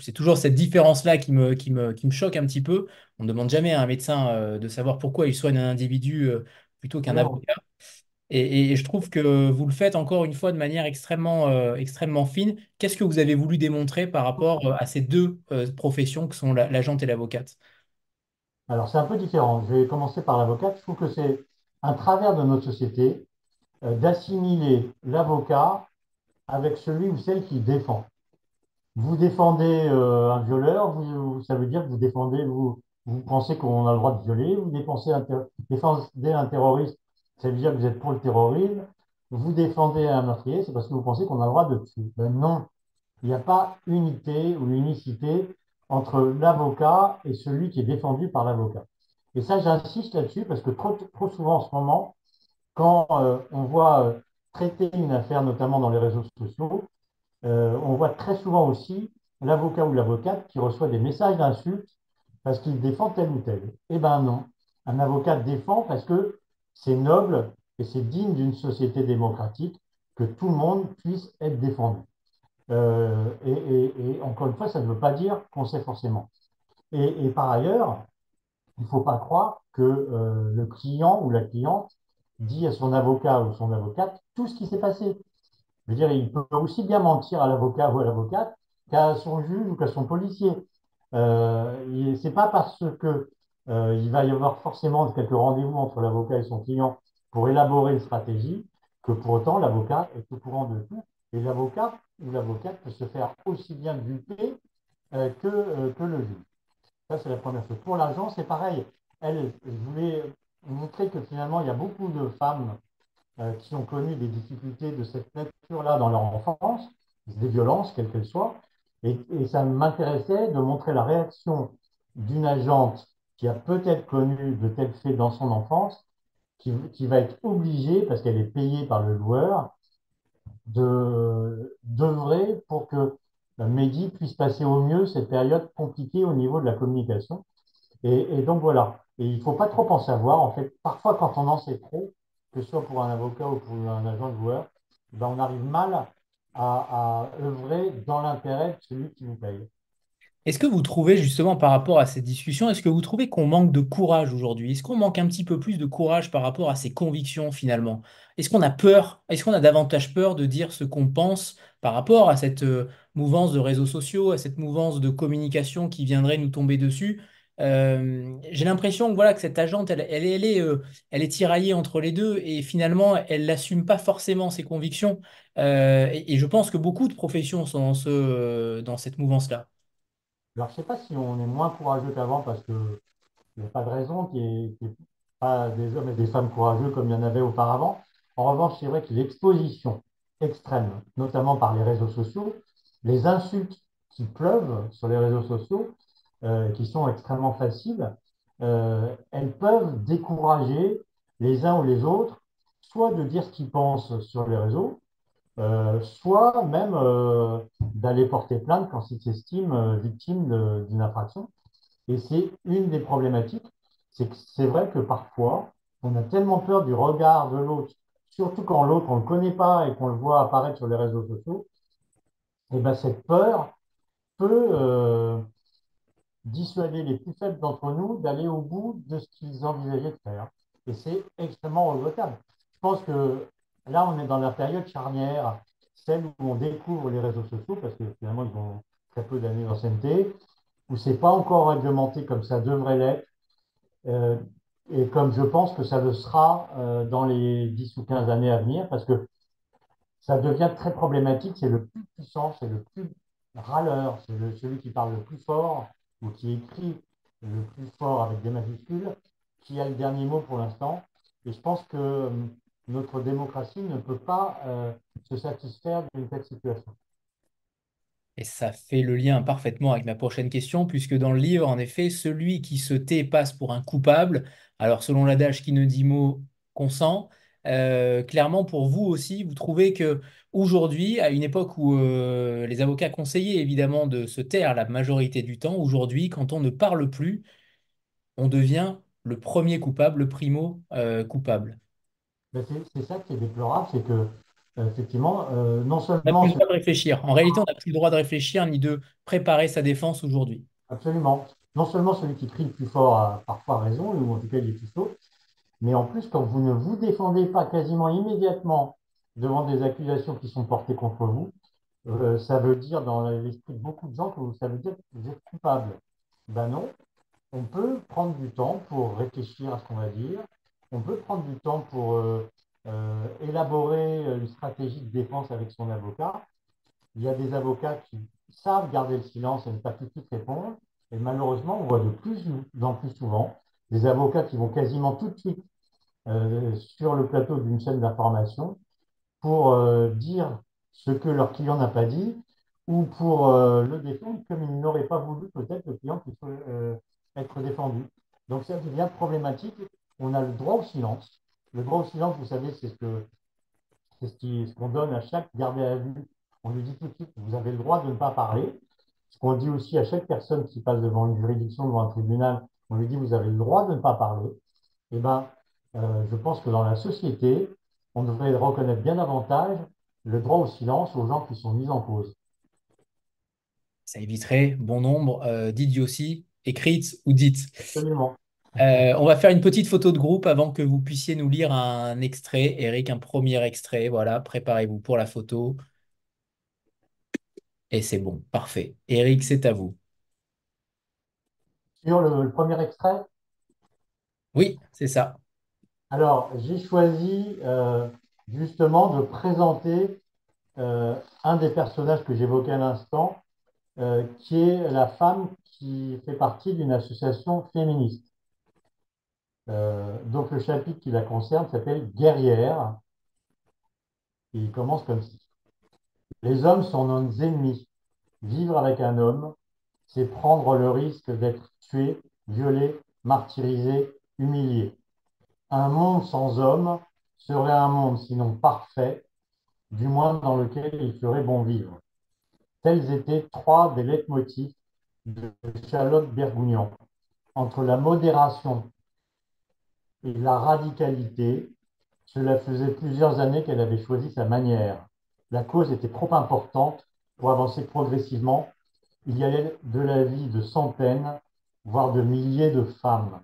Speaker 1: c'est toujours cette différence-là qui me, qui me, qui me choque un petit peu. On ne demande jamais à un médecin de savoir pourquoi il soigne un individu plutôt qu'un avocat. Et, je trouve que vous le faites encore une fois de manière extrêmement, euh, extrêmement fine. Qu'est-ce que vous avez voulu démontrer par rapport euh, à ces deux euh, professions que sont la- l'agente et l'avocate?
Speaker 2: Alors, c'est un peu différent. Je vais commencer par l'avocate. Je trouve que c'est un travers de notre société d'assimiler l'avocat avec celui ou celle qui défend. Vous défendez un violeur, vous, ça veut dire que vous défendez, vous, vous pensez qu'on a le droit de violer, vous défendez un terroriste, veut dire que vous êtes pour le terrorisme, vous défendez un meurtrier, c'est parce que vous pensez qu'on a le droit de tuer. Ben non, il n'y a pas unité ou unicité entre l'avocat et celui qui est défendu par l'avocat. Et ça, j'insiste là-dessus parce que trop, trop souvent en ce moment, quand euh, on voit euh, traiter une affaire, notamment dans les réseaux sociaux, euh, on voit très souvent aussi l'avocat ou l'avocate qui reçoit des messages d'insultes parce qu'il défend tel ou tel. Eh bien non, un avocat défend parce que c'est noble et c'est digne d'une société démocratique que tout le monde puisse être défendu. Euh, et, encore une fois, ça ne veut pas dire qu'on sait forcément. Et, par ailleurs, il ne faut pas croire que euh, le client ou la cliente dit à son avocat ou son avocate tout ce qui s'est passé. Je veux dire, il peut aussi bien mentir à l'avocat ou à l'avocate qu'à son juge ou qu'à son policier. Euh, c'est pas parce que euh, il va y avoir forcément quelques rendez-vous entre l'avocat et son client pour élaborer une stratégie que pour autant l'avocat est au courant de tout. Et l'avocat ou l'avocate peut se faire aussi bien duper euh, que, euh, que le juge. Ça, c'est la première chose. Pour l'agent, c'est pareil. Elle, je voulais montrer que finalement, il y a beaucoup de femmes qui ont connu des difficultés de cette nature-là dans leur enfance, des violences, quelles qu'elles soient. Et ça m'intéressait de montrer la réaction d'une agente qui a peut-être connu de tels faits dans son enfance, qui, va être obligée, parce qu'elle est payée par le joueur, de d'œuvrer pour que Mehdi puisse passer au mieux cette période compliquée au niveau de la communication. Et, donc voilà. Et il ne faut pas trop en savoir. En fait, parfois, quand on en sait trop, que ce soit pour un avocat ou pour un agent de joueur, ben, on arrive mal à œuvrer dans l'intérêt de celui qui nous paye.
Speaker 1: Est-ce que vous trouvez justement par rapport à cette discussion, est-ce que vous trouvez qu'on manque de courage aujourd'hui? Est-ce qu'on manque un petit peu plus de courage par rapport à ses convictions finalement? Est-ce qu'on a peur? Est-ce qu'on a davantage peur de dire ce qu'on pense par rapport à cette euh, mouvance de réseaux sociaux, à cette mouvance de communication qui viendrait nous tomber dessus? Euh, j'ai l'impression que voilà que cette agente, euh, elle est tiraillée entre les deux et finalement, elle n'assume pas forcément ses convictions. Et, je pense que beaucoup de professions sont dans cette mouvance-là.
Speaker 2: Alors, je ne sais pas si on est moins courageux qu'avant parce qu'il n'y a pas de raison qu'il n'y ait, ait pas des hommes et des femmes courageux comme il y en avait auparavant. En revanche, c'est vrai que l'exposition extrême, notamment par les réseaux sociaux, les insultes qui pleuvent sur les réseaux sociaux, euh, qui sont extrêmement faciles, euh, elles peuvent décourager les uns ou les autres, soit de dire ce qu'ils pensent sur les réseaux, euh, soit même euh, d'aller porter plainte quand ils s'estiment euh, victimes d'une infraction. Et c'est une des problématiques, c'est que c'est vrai que parfois, on a tellement peur du regard de l'autre, surtout quand l'autre, on ne le connaît pas et qu'on le voit apparaître sur les réseaux sociaux, et ben cette peur peut dissuader les plus faibles d'entre nous d'aller au bout de ce qu'ils envisageaient de faire. Et c'est extrêmement regrettable. Je pense que là, on est dans la période charnière, celle où on découvre les réseaux sociaux, parce que finalement, ils ont très peu d'années d'ancienneté, où c'est pas encore réglementé comme ça devrait l'être, euh, et comme je pense que ça le sera euh, dans les 10 ou 15 années à venir, parce que ça devient très problématique. C'est le plus puissant, c'est le plus râleur, c'est celui qui parle le plus fort ou qui écrit le plus fort avec des majuscules, qui a le dernier mot pour l'instant. Et je pense que euh, notre démocratie ne peut pas euh, se satisfaire d'une telle situation.
Speaker 1: Et ça fait le lien parfaitement avec ma prochaine question, puisque dans le livre, en effet, celui qui se tait passe pour un coupable. Alors, selon l'adage qui ne dit mot, consent. Euh, clairement, pour vous aussi, vous trouvez que aujourd'hui, à une époque où euh, les avocats conseillaient évidemment de se taire la majorité du temps, aujourd'hui, quand on ne parle plus, on devient le premier coupable, le primo coupable.
Speaker 2: C'est ça qui est déplorable, c'est que euh, effectivement, euh, non
Speaker 1: On n'a plus
Speaker 2: seulement
Speaker 1: le droit de réfléchir. En réalité, on n'a plus le droit de réfléchir ni de préparer sa défense aujourd'hui.
Speaker 2: absolument, non seulement celui qui crie le plus fort a parfois raison, ou en tout cas il est plus fort, Mais en plus, quand vous ne vous défendez pas quasiment immédiatement devant des accusations qui sont portées contre vous, euh, ça veut dire dans l'esprit de beaucoup de gens que ça veut dire que vous êtes coupable. Ben non, on peut prendre du temps pour réfléchir à ce qu'on va dire, on peut prendre du temps pour euh, euh, élaborer une stratégie de défense avec son avocat. Il y a des avocats qui savent garder le silence et ne pas tout de suite répondre. Et malheureusement, on voit de plus en plus souvent des avocats qui vont quasiment tout de suite euh, sur le plateau d'une chaîne d'information pour euh, dire ce que leur client n'a pas dit ou pour euh, le défendre comme il n'aurait pas voulu peut-être le client puisse euh, être défendu. Donc ça devient problématique. On a le droit au silence. Le droit au silence, vous savez, c'est ce que c'est ce qu'on donne à chaque gardé à vue. On lui dit tout de suite, vous avez le droit de ne pas parler. Ce qu'on dit aussi à chaque personne qui passe devant une juridiction, devant un tribunal, on lui dit, vous avez le droit de ne pas parler. Eh ben, euh, je pense que dans la société, on devrait reconnaître bien davantage le droit au silence aux gens qui sont mis en cause.
Speaker 1: Ça éviterait bon nombre euh, d'idioties écrites ou dites.
Speaker 2: Absolument.
Speaker 1: Euh, on va faire une petite photo de groupe avant que vous puissiez nous lire un extrait. Eric, un premier extrait. Voilà, préparez-vous pour la photo. Et c'est bon, parfait. Eric, c'est à vous.
Speaker 2: Sur le, le premier extrait,
Speaker 1: Oui, c'est ça.
Speaker 2: alors j'ai choisi euh, justement de présenter euh, un des personnages que j'évoquais à l'instant, qui est la femme qui fait partie d'une association féministe. Euh, donc le chapitre qui la concerne s'appelle Guerrière. Il commence comme ci. Les hommes sont nos ennemis. Vivre avec un homme, c'est prendre le risque d'être tué, violé, martyrisé, humilié. Un monde sans hommes serait un monde sinon parfait, du moins dans lequel il ferait bon vivre. Tels étaient trois des leitmotifs de Charlotte Bergougnan. entre la modération et la radicalité, cela faisait plusieurs années qu'elle avait choisi sa manière. La cause était trop importante pour avancer progressivement. Il y allait de la vie de centaines, voire de milliers de femmes.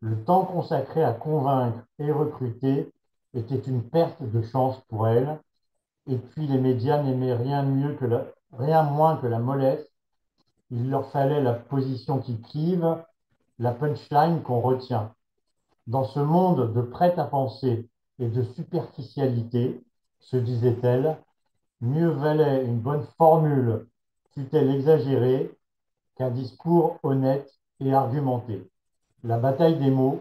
Speaker 2: Le temps consacré à convaincre et recruter était une perte de chance pour elle. Et puis les médias n'aimaient rien mieux que rien moins que la mollesse. Il leur fallait la position qui clive, la punchline qu'on retient. Dans ce monde de prêt à penser et de superficialité, se disait-elle, mieux valait une bonne formule, fût-elle exagérée, qu'un discours honnête et argumenté. La bataille des mots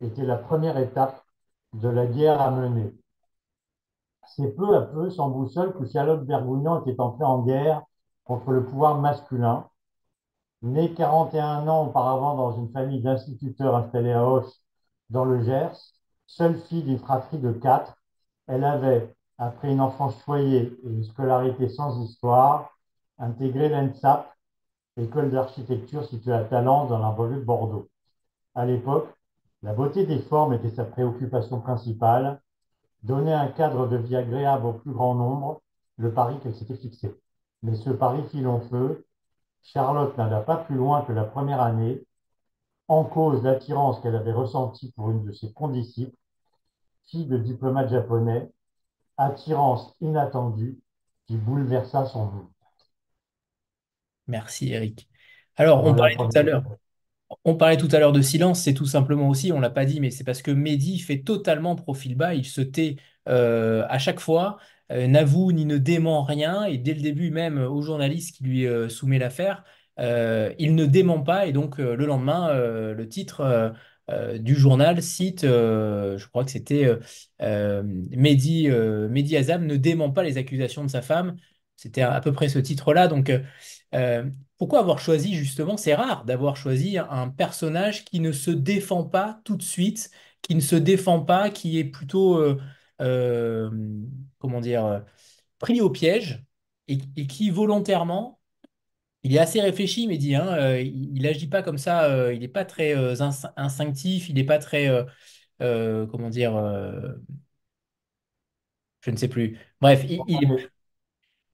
Speaker 2: était la première étape de la guerre à mener. C'est peu à peu, sans boussole, que Charlotte Bergougnan était entrée en guerre contre le pouvoir masculin. Née 41 ans auparavant dans une famille d'instituteurs installés à Auch, dans le Gers, seule fille d'une fratrie de quatre, elle avait, après une enfance choyée et une scolarité sans histoire, intégré l'ENSAP, école d'architecture située à Talence dans la banlieue de Bordeaux. À l'époque, la beauté des formes était sa préoccupation principale, donner un cadre de vie agréable au plus grand nombre, le pari qu'elle s'était fixé. Mais ce pari fit long feu. Charlotte n'alla pas plus loin que la première année, en cause l'attirance qu'elle avait ressentie pour une de ses condisciples, fille de diplomate japonais, attirance inattendue qui bouleversa son monde.
Speaker 1: Merci Eric. Alors, on parlait tout à l'heure. On parlait tout à l'heure de silence, c'est tout simplement aussi, on l'a pas dit, mais c'est parce que Mehdi fait totalement profil bas, il se tait euh, à chaque fois, euh, n'avoue ni ne dément rien, et dès le début même au journaliste qui lui euh, soumet l'affaire, il ne dément pas, et donc euh, le lendemain, euh, le titre euh, euh, du journal cite, euh, je crois que c'était euh, euh, Mehdi, euh, Mehdi Azam ne dément pas les accusations de sa femme, c'était à, peu près ce titre-là, donc... euh, euh, pourquoi avoir choisi justement, c'est rare d'avoir choisi un personnage qui ne se défend pas tout de suite, qui ne se défend pas, qui est plutôt, euh, euh, comment dire, euh, pris au piège et qui volontairement, il est assez réfléchi, mais dit, hein, euh, il, il pas comme ça, euh, il n'est pas très euh, ins- instinctif, il n'est pas très, comment dire, je ne sais plus. Bref, il, il est,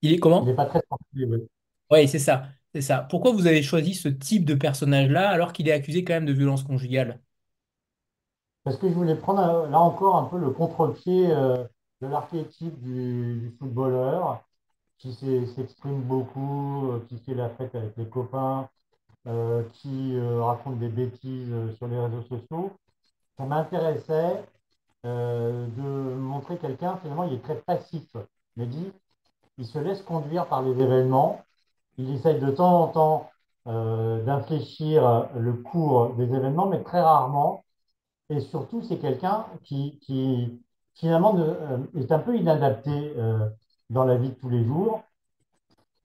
Speaker 1: il est
Speaker 2: Il n'est pas très sensible. oui.
Speaker 1: Oui, c'est ça, c'est ça. Pourquoi vous avez choisi ce type de personnage-là alors qu'il est accusé quand même de violence conjugale?
Speaker 2: Parce que je voulais prendre euh, là encore un peu le contre-pied euh, de l'archétype du, du footballeur qui s'exprime beaucoup, euh, qui fait la fête avec les copains, euh, qui euh, raconte des bêtises sur les réseaux sociaux. Ça m'intéressait de montrer quelqu'un, finalement, il est très passif. Il se laisse conduire par les événements. Il essaye de temps en temps d'infléchir le cours des événements, mais très rarement. Et surtout, c'est quelqu'un qui, finalement est un peu inadapté dans la vie de tous les jours.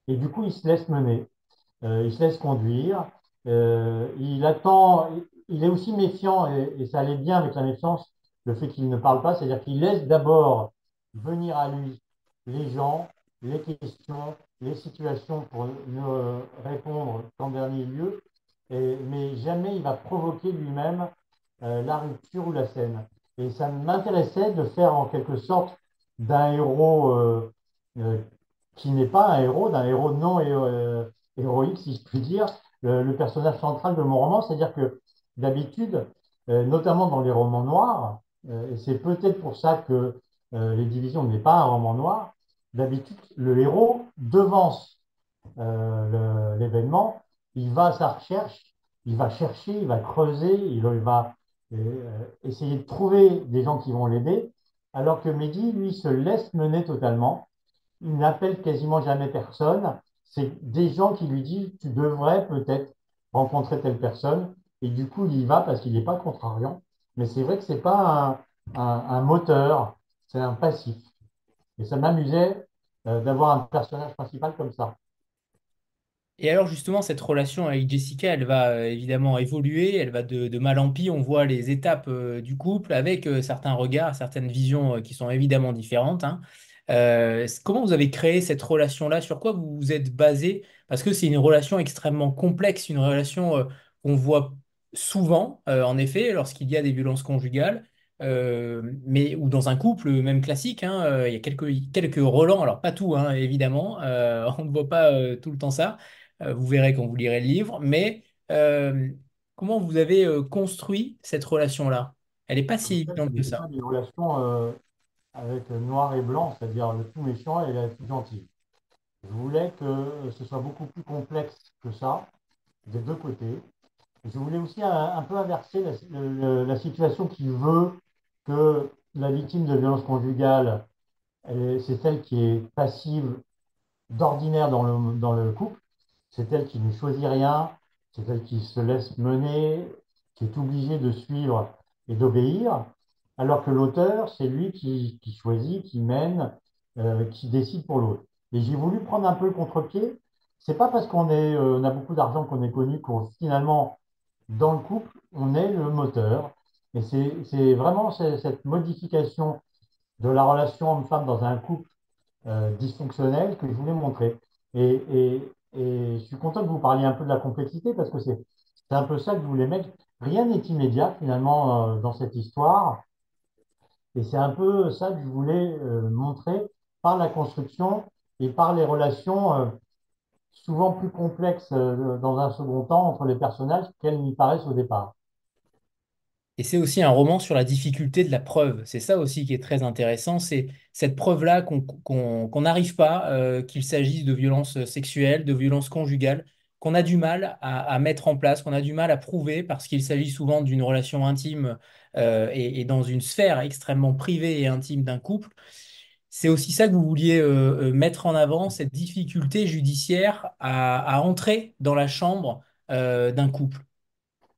Speaker 2: Et du coup, il se laisse mener, euh, il se laisse conduire. Euh, il attend, il est aussi méfiant, et, ça allait bien avec la méfiance, le fait qu'il ne parle pas, c'est-à-dire qu'il laisse d'abord venir à lui les gens, les questions, les situations pour ne répondre qu'en dernier lieu, mais jamais il va provoquer lui-même euh, la rupture ou la scène. Et ça m'intéressait de faire en quelque sorte d'un héros euh, qui n'est pas un héros, d'un héros non euh, héroïque, si je puis dire, le, le personnage central de mon roman. C'est-à-dire que d'habitude, euh, notamment dans les romans noirs, euh, et c'est peut-être pour ça que euh, Les Divisions n'est pas un roman noir, d'habitude, le héros devance euh, l'événement, il va à sa recherche, il va chercher, il va creuser, il va euh, essayer de trouver des gens qui vont l'aider, alors que Mehdi, lui, se laisse mener totalement. Il n'appelle quasiment jamais personne. C'est des gens qui lui disent, tu devrais peut-être rencontrer telle personne. Et du coup, il y va parce qu'il n'est pas contrariant. Mais c'est vrai que c'est pas un, moteur, c'est un passif. Et ça m'amusait euh, d'avoir un personnage principal comme ça.
Speaker 1: Et alors justement, cette relation avec Jessica, elle va euh, évidemment évoluer, elle va de, mal en pis, on voit les étapes euh, du couple avec certains regards, certaines visions qui sont évidemment différentes. hein. Euh, comment vous avez créé cette relation-là? Sur quoi vous vous êtes basé? Parce que c'est une relation extrêmement complexe, une relation euh, qu'on voit souvent, euh, en effet, lorsqu'il y a des violences conjugales, mais ou dans un couple même classique, hein, il y a quelques, quelques relents, alors pas tout, hein, évidemment, on ne voit pas tout le temps ça, vous verrez quand vous lirez le livre, mais comment vous avez construit cette relation-là? Elle n'est pas si évidente que ça.
Speaker 2: des relations avec le noir et blanc, c'est-à-dire le tout méchant et la tout gentil. Je voulais que ce soit beaucoup plus complexe que ça, des deux côtés. Je voulais aussi un, peu inverser la, situation qui veut que la victime de violence conjugale, c'est celle qui est passive d'ordinaire dans le, dans le couple. C'est elle qui ne choisit rien, c'est elle qui se laisse mener, qui est obligée de suivre et d'obéir, alors que l'auteur, c'est lui qui, choisit, qui mène, euh, qui décide pour l'autre. Et j'ai voulu prendre un peu le contre-pied. C'est pas parce qu'on euh, a beaucoup d'argent qu'on est connu qu'on finalement, dans le couple, on est le moteur. Et c'est vraiment ce- cette modification de la relation homme-femme dans un couple euh, dysfonctionnel que je voulais montrer. Et, et, je suis content que vous parliez un peu de la complexité parce que c'est un peu ça que je voulais mettre. Rien n'est immédiat finalement dans cette histoire. Et c'est un peu ça que je voulais euh, montrer par la construction et par les relations euh, souvent plus complexes euh, dans un second temps entre les personnages qu'elles n'y paraissent au départ.
Speaker 1: Et c'est aussi un roman sur la difficulté de la preuve. C'est ça aussi qui est très intéressant, c'est cette preuve-là qu'on n'arrive pas, qu'il s'agisse de violences sexuelles, de violences conjugales, qu'on a du mal à mettre en place, qu'on a du mal à prouver parce qu'il s'agit souvent d'une relation intime euh, et, dans une sphère extrêmement privée et intime d'un couple. C'est aussi ça que vous vouliez euh, euh, mettre en avant, cette difficulté judiciaire à, entrer dans la chambre d'un couple?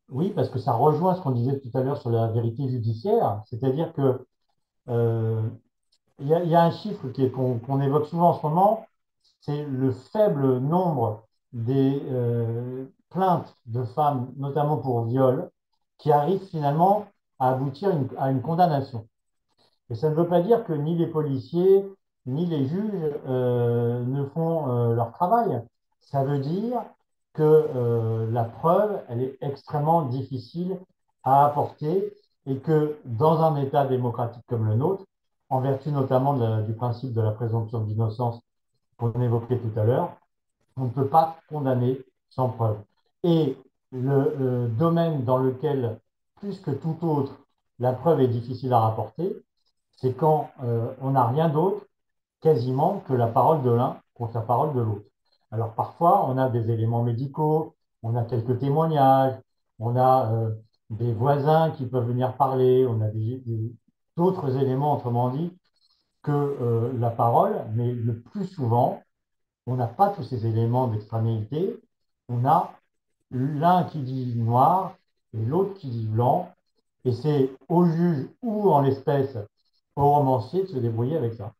Speaker 2: Oui, parce que ça rejoint ce qu'on disait tout à l'heure sur la vérité judiciaire, c'est-à-dire que Il y a, un chiffre qu'on qu'on évoque souvent en ce moment, c'est le faible nombre des plaintes de femmes, notamment pour viol, qui arrivent finalement à aboutir à une condamnation. Et ça ne veut pas dire que ni les policiers, ni les juges euh, ne font euh, leur travail. Ça veut dire que euh, la preuve, elle est extrêmement difficile à apporter et que dans un État démocratique comme le nôtre, en vertu notamment du principe de la présomption d'innocence qu'on évoquait tout à l'heure, on ne peut pas condamner sans preuve. Et le domaine dans lequel, plus que tout autre, la preuve est difficile à rapporter, c'est quand euh, on n'a rien d'autre quasiment que la parole de l'un contre la parole de l'autre. Alors parfois, on a des éléments médicaux, on a quelques témoignages, on a euh, des voisins qui peuvent venir parler, on a d'autres éléments, autrement dit, que euh, la parole, mais le plus souvent, on n'a pas tous ces éléments d'extranéité, on a l'un qui dit noir l'autre qui dit blanc, et c'est au juge ou en l'espèce au romancier de se débrouiller avec ça.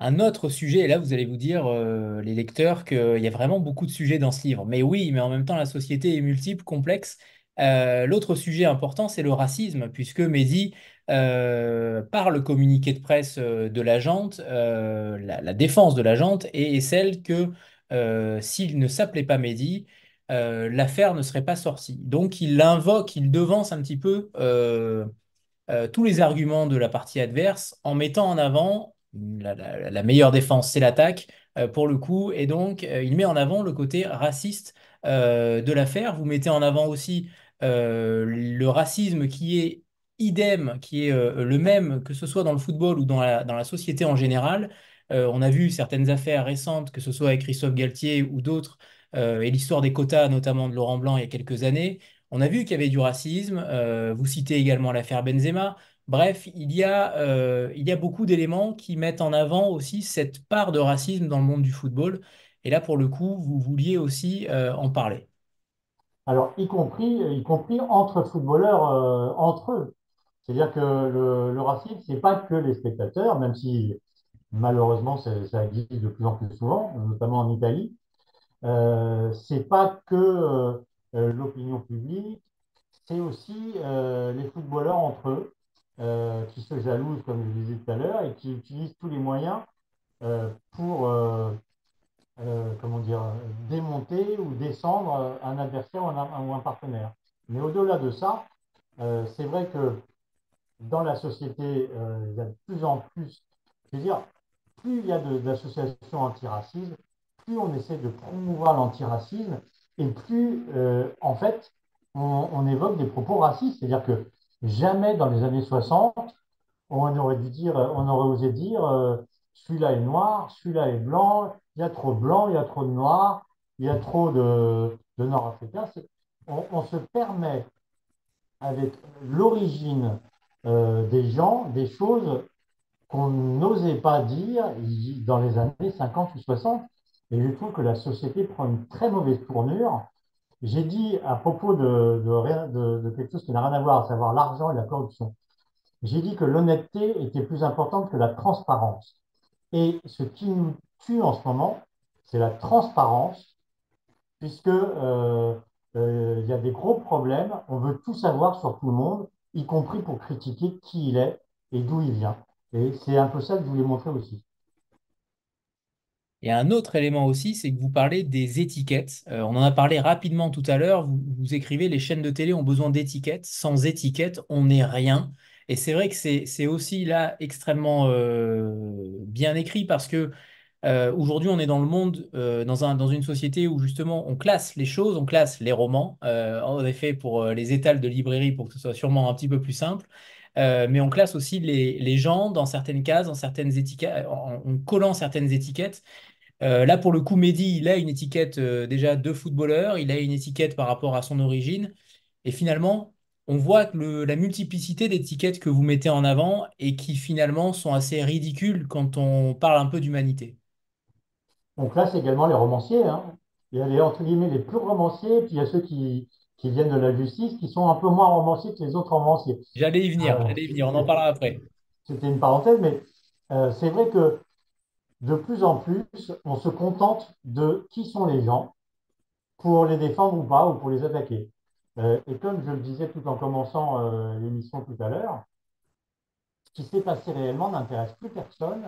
Speaker 1: Un autre sujet, et là vous allez vous dire, euh, les lecteurs, qu'il y a vraiment beaucoup de sujets dans ce livre. Mais oui, mais en même temps, la société est multiple, complexe. Euh, l'autre sujet important, c'est le racisme, puisque Mehdi, euh, par le communiqué de presse de l'agente, euh, la, la défense de l'agente est, est celle que s'il ne s'appelait pas Mehdi, euh, l'affaire ne serait pas sortie. Donc il invoque, il devance un petit peu. euh, euh, tous les arguments de la partie adverse en mettant en avant la, meilleure défense, c'est l'attaque pour le coup, et donc il met en avant le côté raciste de l'affaire. Vous mettez en avant aussi le racisme qui est idem, qui est le même, que ce soit dans le football ou dans la, société en général. On a vu certaines affaires récentes, que ce soit avec Christophe Galtier ou d'autres, et l'histoire des quotas, notamment de Laurent Blanc il y a quelques années. On a vu qu'il y avait du racisme. euh, vous citez également l'affaire Benzema. Bref, il y a, euh, il y a beaucoup d'éléments qui mettent en avant aussi cette part de racisme dans le monde du football. Et là, pour le coup, vous vouliez aussi euh, en parler.
Speaker 2: Alors, y compris, y compris entre footballeurs, euh, entre eux. C'est-à-dire que le, racisme, c'est pas que les spectateurs, même si malheureusement ça existe de plus en plus souvent, notamment en Italie. Euh, c'est pas que euh, euh, l'opinion publique, c'est aussi les footballeurs entre eux qui se jalousent, comme je disais tout à l'heure, et qui utilisent tous les moyens pour comment dire, démonter ou descendre un adversaire ou un, partenaire. Mais au-delà de ça, c'est vrai que dans la société, il y a de plus en plus, je veux dire, plus il y a d'associations antiracisme, plus on essaie de promouvoir l'antiracisme et plus, en fait, on, évoque des propos racistes. C'est-à-dire que jamais dans les années 60, on aurait dû dire, on aurait osé dire, celui-là est noir, celui-là est blanc, il y a trop de blanc, il y a trop de noir, il y a trop de, nord-africains. On, se permet, avec l'origine euh, des gens, des choses qu'on n'osait pas dire dans les années 50 ou 60. Et je trouve que la société prend une très mauvaise tournure. J'ai dit à propos de, quelque chose qui n'a rien à voir, à savoir l'argent et la corruption. J'ai dit que l'honnêteté était plus importante que la transparence. Et ce qui nous tue en ce moment, c'est la transparence, puisque euh, euh, il y a des gros problèmes. On veut tout savoir sur tout le monde, y compris pour critiquer qui il est et d'où il vient. Et c'est un peu ça que je voulais montrer aussi.
Speaker 1: Et un autre élément aussi, c'est que vous parlez des étiquettes. Euh, on en a parlé rapidement tout à l'heure. Vous, vous, écrivez les chaînes de télé ont besoin d'étiquettes. Sans étiquettes, on n'est rien. Et c'est vrai que c'est aussi là extrêmement euh, bien écrit parce que euh, aujourd'hui, on est dans le monde, euh, dans, un, dans une société où justement on classe les choses, on classe les romans, en effet pour les étals de librairie pour que ce soit sûrement un petit peu plus simple, mais on classe aussi les, gens dans certaines cases, dans certaines étiquettes, en collant certaines étiquettes. Là, pour le coup, Mehdi, il a une étiquette déjà de footballeur, il a une étiquette par rapport à son origine. Et finalement, on voit la multiplicité d'étiquettes que vous mettez en avant et qui finalement sont assez ridicules quand on parle un peu d'humanité.
Speaker 2: On classe également les romanciers. Hein. Il y a les, entre guillemets, les plus romanciers, puis il y a ceux qui, viennent de la justice, qui sont un peu moins romanciers que les autres romanciers.
Speaker 1: J'allais y venir, euh, j'allais y venir, on en parlera après.
Speaker 2: C'était une parenthèse, mais euh, c'est vrai que de plus en plus, on se contente de qui sont les gens pour les défendre ou pas, ou pour les attaquer. Euh, et comme je le disais tout en commençant euh, l'émission tout à l'heure, ce qui s'est passé réellement n'intéresse plus personne.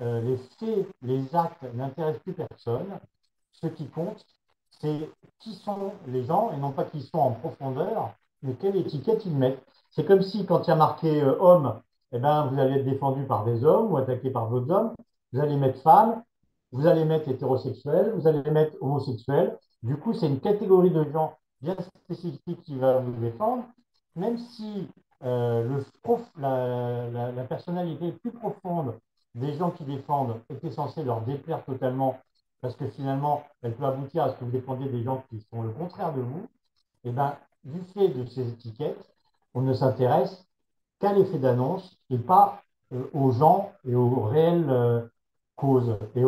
Speaker 2: Euh, les faits, les actes n'intéressent plus personne. Ce qui compte, c'est qui sont les gens et non pas qui sont en profondeur, mais quelle étiquette ils mettent. C'est comme si quand il y a marqué homme, eh ben, vous allez être défendu par des hommes ou attaqué par d'autres hommes. Vous allez mettre femme, vous allez mettre hétérosexuel, vous allez mettre homosexuel. Du coup, c'est une catégorie de gens bien spécifique qui va vous défendre, même si euh, le la, la, personnalité plus profonde des gens qui défendent était censée leur déplaire totalement, parce que finalement, elle peut aboutir à ce que vous défendez des gens qui sont le contraire de vous, et eh bien, du fait de ces étiquettes, on ne s'intéresse qu'à l'effet d'annonce et pas euh, aux gens et aux réelles euh, causes et,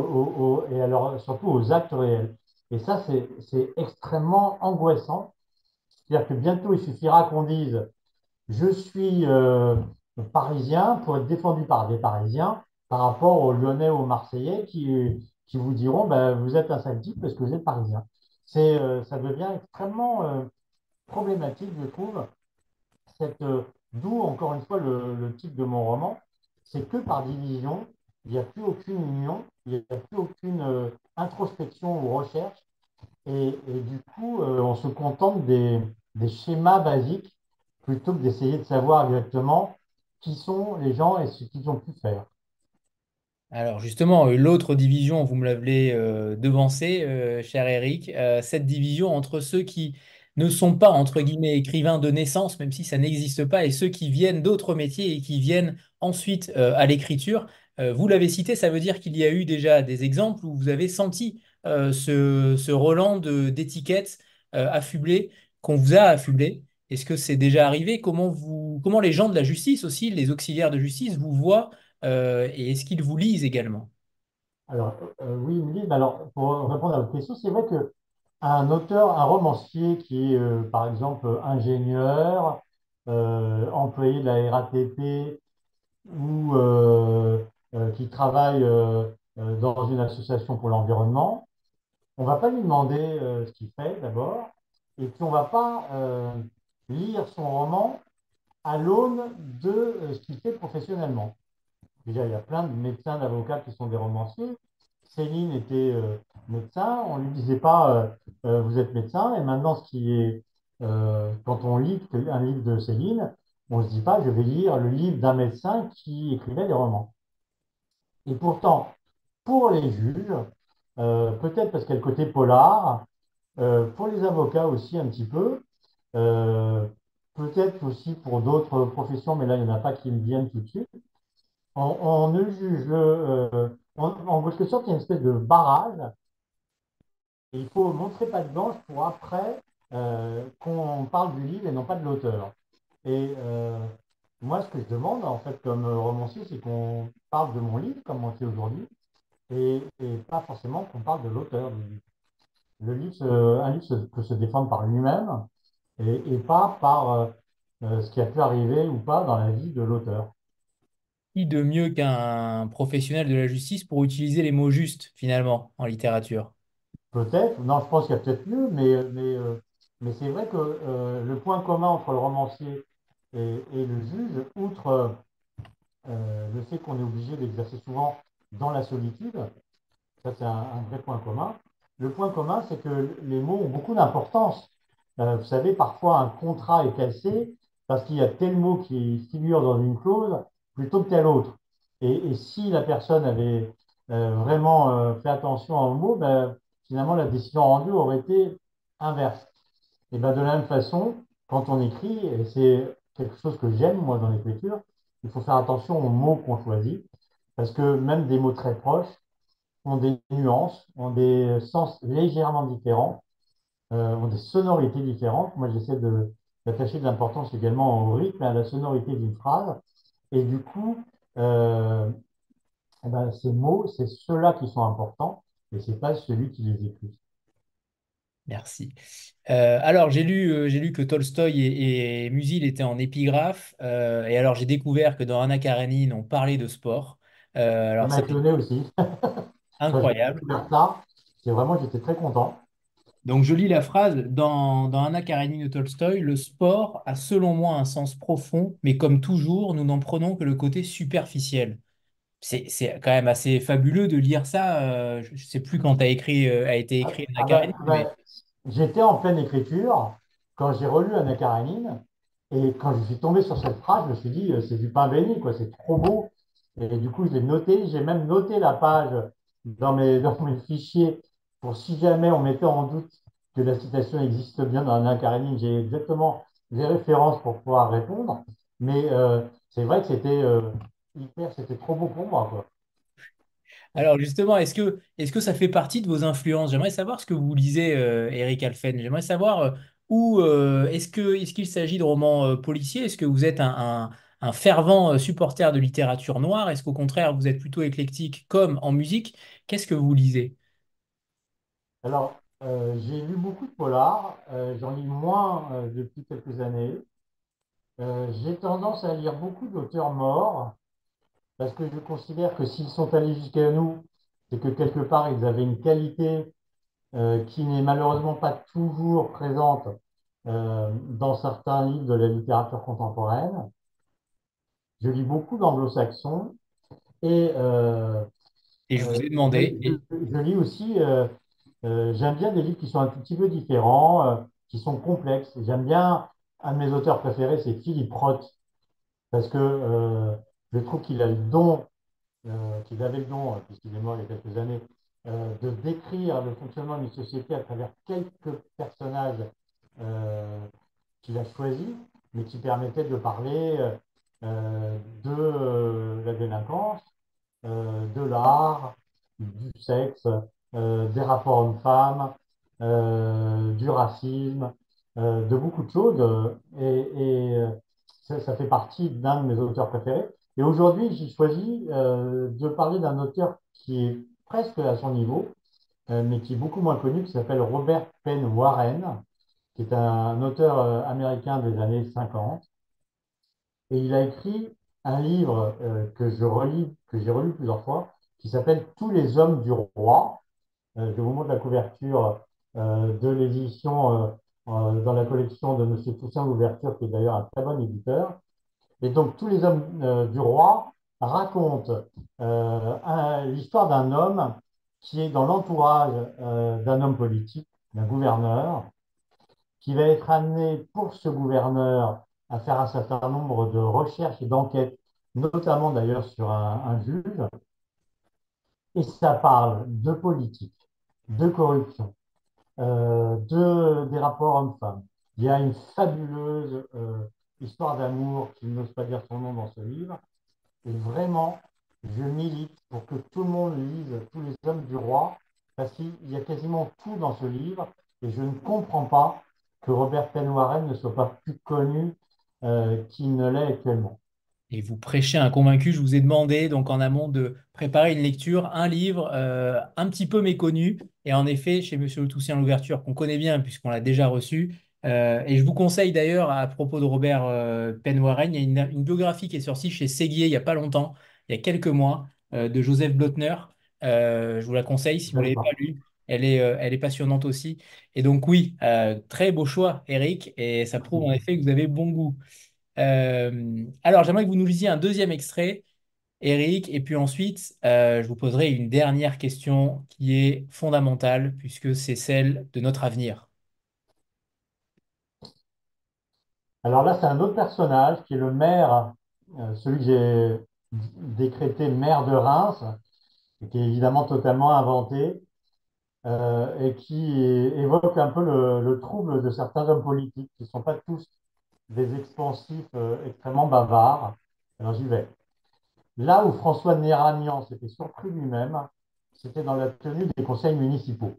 Speaker 2: surtout aux actes réels. Et ça, c'est extrêmement angoissant. C'est-à-dire que bientôt, il suffira qu'on dise je suis euh, parisien pour être défendu par des Parisiens par rapport aux Lyonnais ou aux Marseillais qui, vous diront ben, vous êtes un sale parce que vous êtes parisien. Euh, ça devient extrêmement euh, problématique, je trouve. D'où, encore une fois, le, le titre de mon roman c'est que par division, il n'y a plus aucune union, il n'y a plus aucune introspection ou recherche. Et, du coup, euh, on se contente des, schémas basiques plutôt que d'essayer de savoir exactement qui sont les gens et ce qu'ils ont pu faire.
Speaker 1: Alors justement, euh, l'autre division, vous me l'avez euh, devancé, cher Eric, cette division entre ceux qui ne sont pas, entre guillemets, écrivains de naissance, même si ça n'existe pas, et ceux qui viennent d'autres métiers et qui viennent ensuite à l'écriture. Vous l'avez cité, ça veut dire qu'il y a eu déjà des exemples où vous avez senti euh, ce, ce Roland d'étiquettes euh, affublées qu'on vous a affublé Est-ce que c'est déjà arrivé? Comment, vous, comment les gens de la justice aussi, les auxiliaires de justice, vous voient euh, et est-ce qu'ils vous lisent également?
Speaker 2: Alors, oui, lisent. Alors, pour répondre à votre question, c'est vrai que un auteur, un romancier qui est, par exemple, ingénieur, employé de la RATP ou qui travaille dans une association pour l'environnement, on ne va pas lui demander euh, ce qu'il fait d'abord, et puis on ne va pas euh, lire son roman à l'aune de euh, ce qu'il fait professionnellement. Déjà, il y a plein de médecins, d'avocats qui sont des romanciers. Céline était euh, médecin, on ne lui disait pas euh, euh, vous êtes médecin. Et maintenant, euh, quand on lit un livre de Céline, on ne se dit pas je vais lire le livre d'un médecin qui écrivait des romans. Et pourtant, pour les juges, euh, peut-être parce qu'il y a le côté polar, euh, pour les avocats aussi un petit peu, euh, peut-être aussi pour d'autres professions, mais là, il n'y en a pas qui me viennent tout de suite. On, on ne juge, euh, en, quelque sorte, il y a une espèce de barrage, et il faut montrer patte blanche pour après qu'on parle du livre et non pas de l'auteur. Et moi, ce que je demande, en fait, comme romancier, c'est qu'on parle de mon livre, comme on fait aujourd'hui, et, et pas forcément qu'on parle de l'auteur du livre. Le livre, un livre peut se défendre par lui-même et, et pas par euh, euh, ce qui a pu arriver ou pas dans la vie de l'auteur.
Speaker 1: Qui de mieux qu'un professionnel de la justice pour utiliser les mots justes, finalement, en littérature?
Speaker 2: Peut-être, non, je pense qu'il y a peut-être mieux, mais, mais, euh, mais c'est vrai que euh, le point commun entre le romancier et, le juge, outre euh, le fait qu'on est obligé d'exercer souvent dans la solitude, ça c'est un, vrai point commun. Le point commun, c'est que les mots ont beaucoup d'importance. Euh, vous savez, parfois un contrat est cassé parce qu'il y a tel mot qui figure dans une clause plutôt que tel autre. Et, si la personne avait euh, vraiment fait attention aux mots, ben, finalement la décision rendue aurait été inverse. Et ben, de la même façon, quand on écrit, c'est quelque chose que j'aime moi dans l'écriture, il faut faire attention aux mots qu'on choisit, parce que même des mots très proches ont des nuances, ont des sens légèrement différents, euh, ont des sonorités différentes. Moi, j'essaie d'attacher de l'importance également au rythme à la sonorité d'une phrase. Et du coup, euh, eh ben, ces mots, c'est ceux-là qui sont importants, et c'est pas celui qui les écrit.
Speaker 1: Merci. Euh, alors, j'ai lu, euh, j'ai lu que Tolstoï et, et Musil étaient en épigraphe. euh, et alors, j'ai découvert que dans Anna Karenine, on parlait de sport.
Speaker 2: Ça
Speaker 1: alors,
Speaker 2: étonné aussi.
Speaker 1: Incroyable.
Speaker 2: ça, c'est vraiment, j'étais très content.
Speaker 1: Donc, je lis la phrase dans, dans Anna Karenine de Tolstoï, le sport a selon moi un sens profond, mais comme toujours, nous n'en prenons que le côté superficiel. C'est, quand même assez fabuleux de lire ça. je ne sais plus quand a écrit, a été
Speaker 2: Ah,
Speaker 1: écrit Anna
Speaker 2: ah ben,
Speaker 1: Karenine,
Speaker 2: ah ben,
Speaker 1: mais
Speaker 2: j'étais en pleine écriture quand j'ai relu Anna Karenine et quand je suis tombé sur cette phrase, je me suis dit, euh, c'est du pain béni, quoi, c'est trop beau. Et du coup, je l'ai noté, j'ai même noté la page dans mes, fichiers pour si jamais on mettait en doute que la citation existe bien dans Anna Karenine, j'ai exactement les références pour pouvoir répondre. Mais euh, c'est vrai que c'était euh, hyper, c'était trop beau pour moi, quoi.
Speaker 1: Alors justement, est-ce que, ça fait partie de vos influences? J'aimerais savoir ce que vous lisez, euh, Eric Alphen. J'aimerais savoir euh, où euh, est-ce que, est-ce qu'il s'agit de romans policiers? Est-ce que vous êtes un, fervent supporter de littérature noire? Est-ce qu'au contraire, vous êtes plutôt éclectique comme en musique? Qu'est-ce que vous lisez?
Speaker 2: Alors, j'ai lu beaucoup de polars, j'en lis moins depuis quelques années. J'ai tendance à lire beaucoup d'auteurs morts parce que je considère que s'ils sont allés jusqu'à nous, c'est que quelque part ils avaient une qualité euh, qui n'est malheureusement pas toujours présente euh, dans certains livres de la littérature contemporaine. Je lis beaucoup d'anglo-saxons et euh,
Speaker 1: Et je vous
Speaker 2: euh,
Speaker 1: ai demandé, et
Speaker 2: je- je lis aussi euh, Euh, j'aime bien des livres qui sont un tout petit peu différents, euh, qui sont complexes. J'aime bien, un de mes auteurs préférés, c'est Philippe Roth, parce que euh, je trouve qu'il a le don, euh, qu'il avait le don, euh, puisqu'il est mort il y a quelques années, euh, de décrire le fonctionnement d'une société à travers quelques personnages euh, qu'il a choisis, mais qui permettaient de parler de la délinquance, de l'art, du sexe, des rapports hommes-femmes, du racisme, de beaucoup de choses. Et, ça fait partie d'un de mes auteurs préférés. Et aujourd'hui, j'ai choisi euh, de parler d'un auteur qui est presque à son niveau, euh, mais qui est beaucoup moins connu, qui s'appelle Robert Penn Warren, qui est un auteur euh, américain des années 50. Et il a écrit un livre que j'ai relu plusieurs fois, qui s'appelle Tous les hommes du roi. Je vous montre la couverture de l'édition dans la collection de Monsieur Toussaint Louverture, qui est d'ailleurs un très bon éditeur. Et donc, Tous les hommes euh, du roi racontent euh, l'histoire d'un homme qui est dans l'entourage euh, d'un homme politique, d'un gouverneur, qui va être amené pour ce gouverneur à faire un certain nombre de recherches et d'enquêtes, notamment d'ailleurs sur un, juge. Et ça parle de politique, de corruption, de, des rapports hommes-femmes. Il y a une fabuleuse histoire d'amour, qui n'ose pas dire son nom dans ce livre. Et vraiment, je milite pour que tout le monde lise Tous les hommes du roi, parce qu'il y a quasiment tout dans ce livre, et je ne comprends pas que Robert Penn Warren ne soit pas plus connu euh, qu'il ne l'est actuellement.
Speaker 1: Et vous prêchez un convaincu. Je vous ai demandé donc en amont de préparer une lecture, un livre euh, un petit peu méconnu. Et en effet, chez Monsieur Le Toussaint l'ouverture, qu'on connaît bien puisqu'on l'a déjà reçu. Euh, et je vous conseille d'ailleurs, à propos de Robert euh, Penn-Warren, il y a une, une biographie qui est sortie chez Séguier il n'y a pas longtemps, il y a quelques mois, euh, de Joseph Blotner. Euh, je vous la conseille si vous ne l'avez pas lue. Elle est, elle est passionnante aussi. Et donc oui, très beau choix, Eric. Et ça prouve en effet que vous avez bon goût. Alors, j'aimerais que vous nous lisiez un deuxième extrait, Eric, et puis ensuite, je vous poserai une dernière question qui est fondamentale, puisque c'est celle de notre avenir.
Speaker 2: Alors là, c'est un autre personnage qui est le maire, euh, celui que j'ai décrété maire de Reims, qui est évidemment totalement inventé, euh, et qui évoque un peu le, le trouble de certains hommes politiques, qui ne sont pas tous des expansifs euh, extrêmement bavards. Alors j'y vais. Là où François Néragnan s'était surpris lui-même, c'était dans la tenue des conseils municipaux.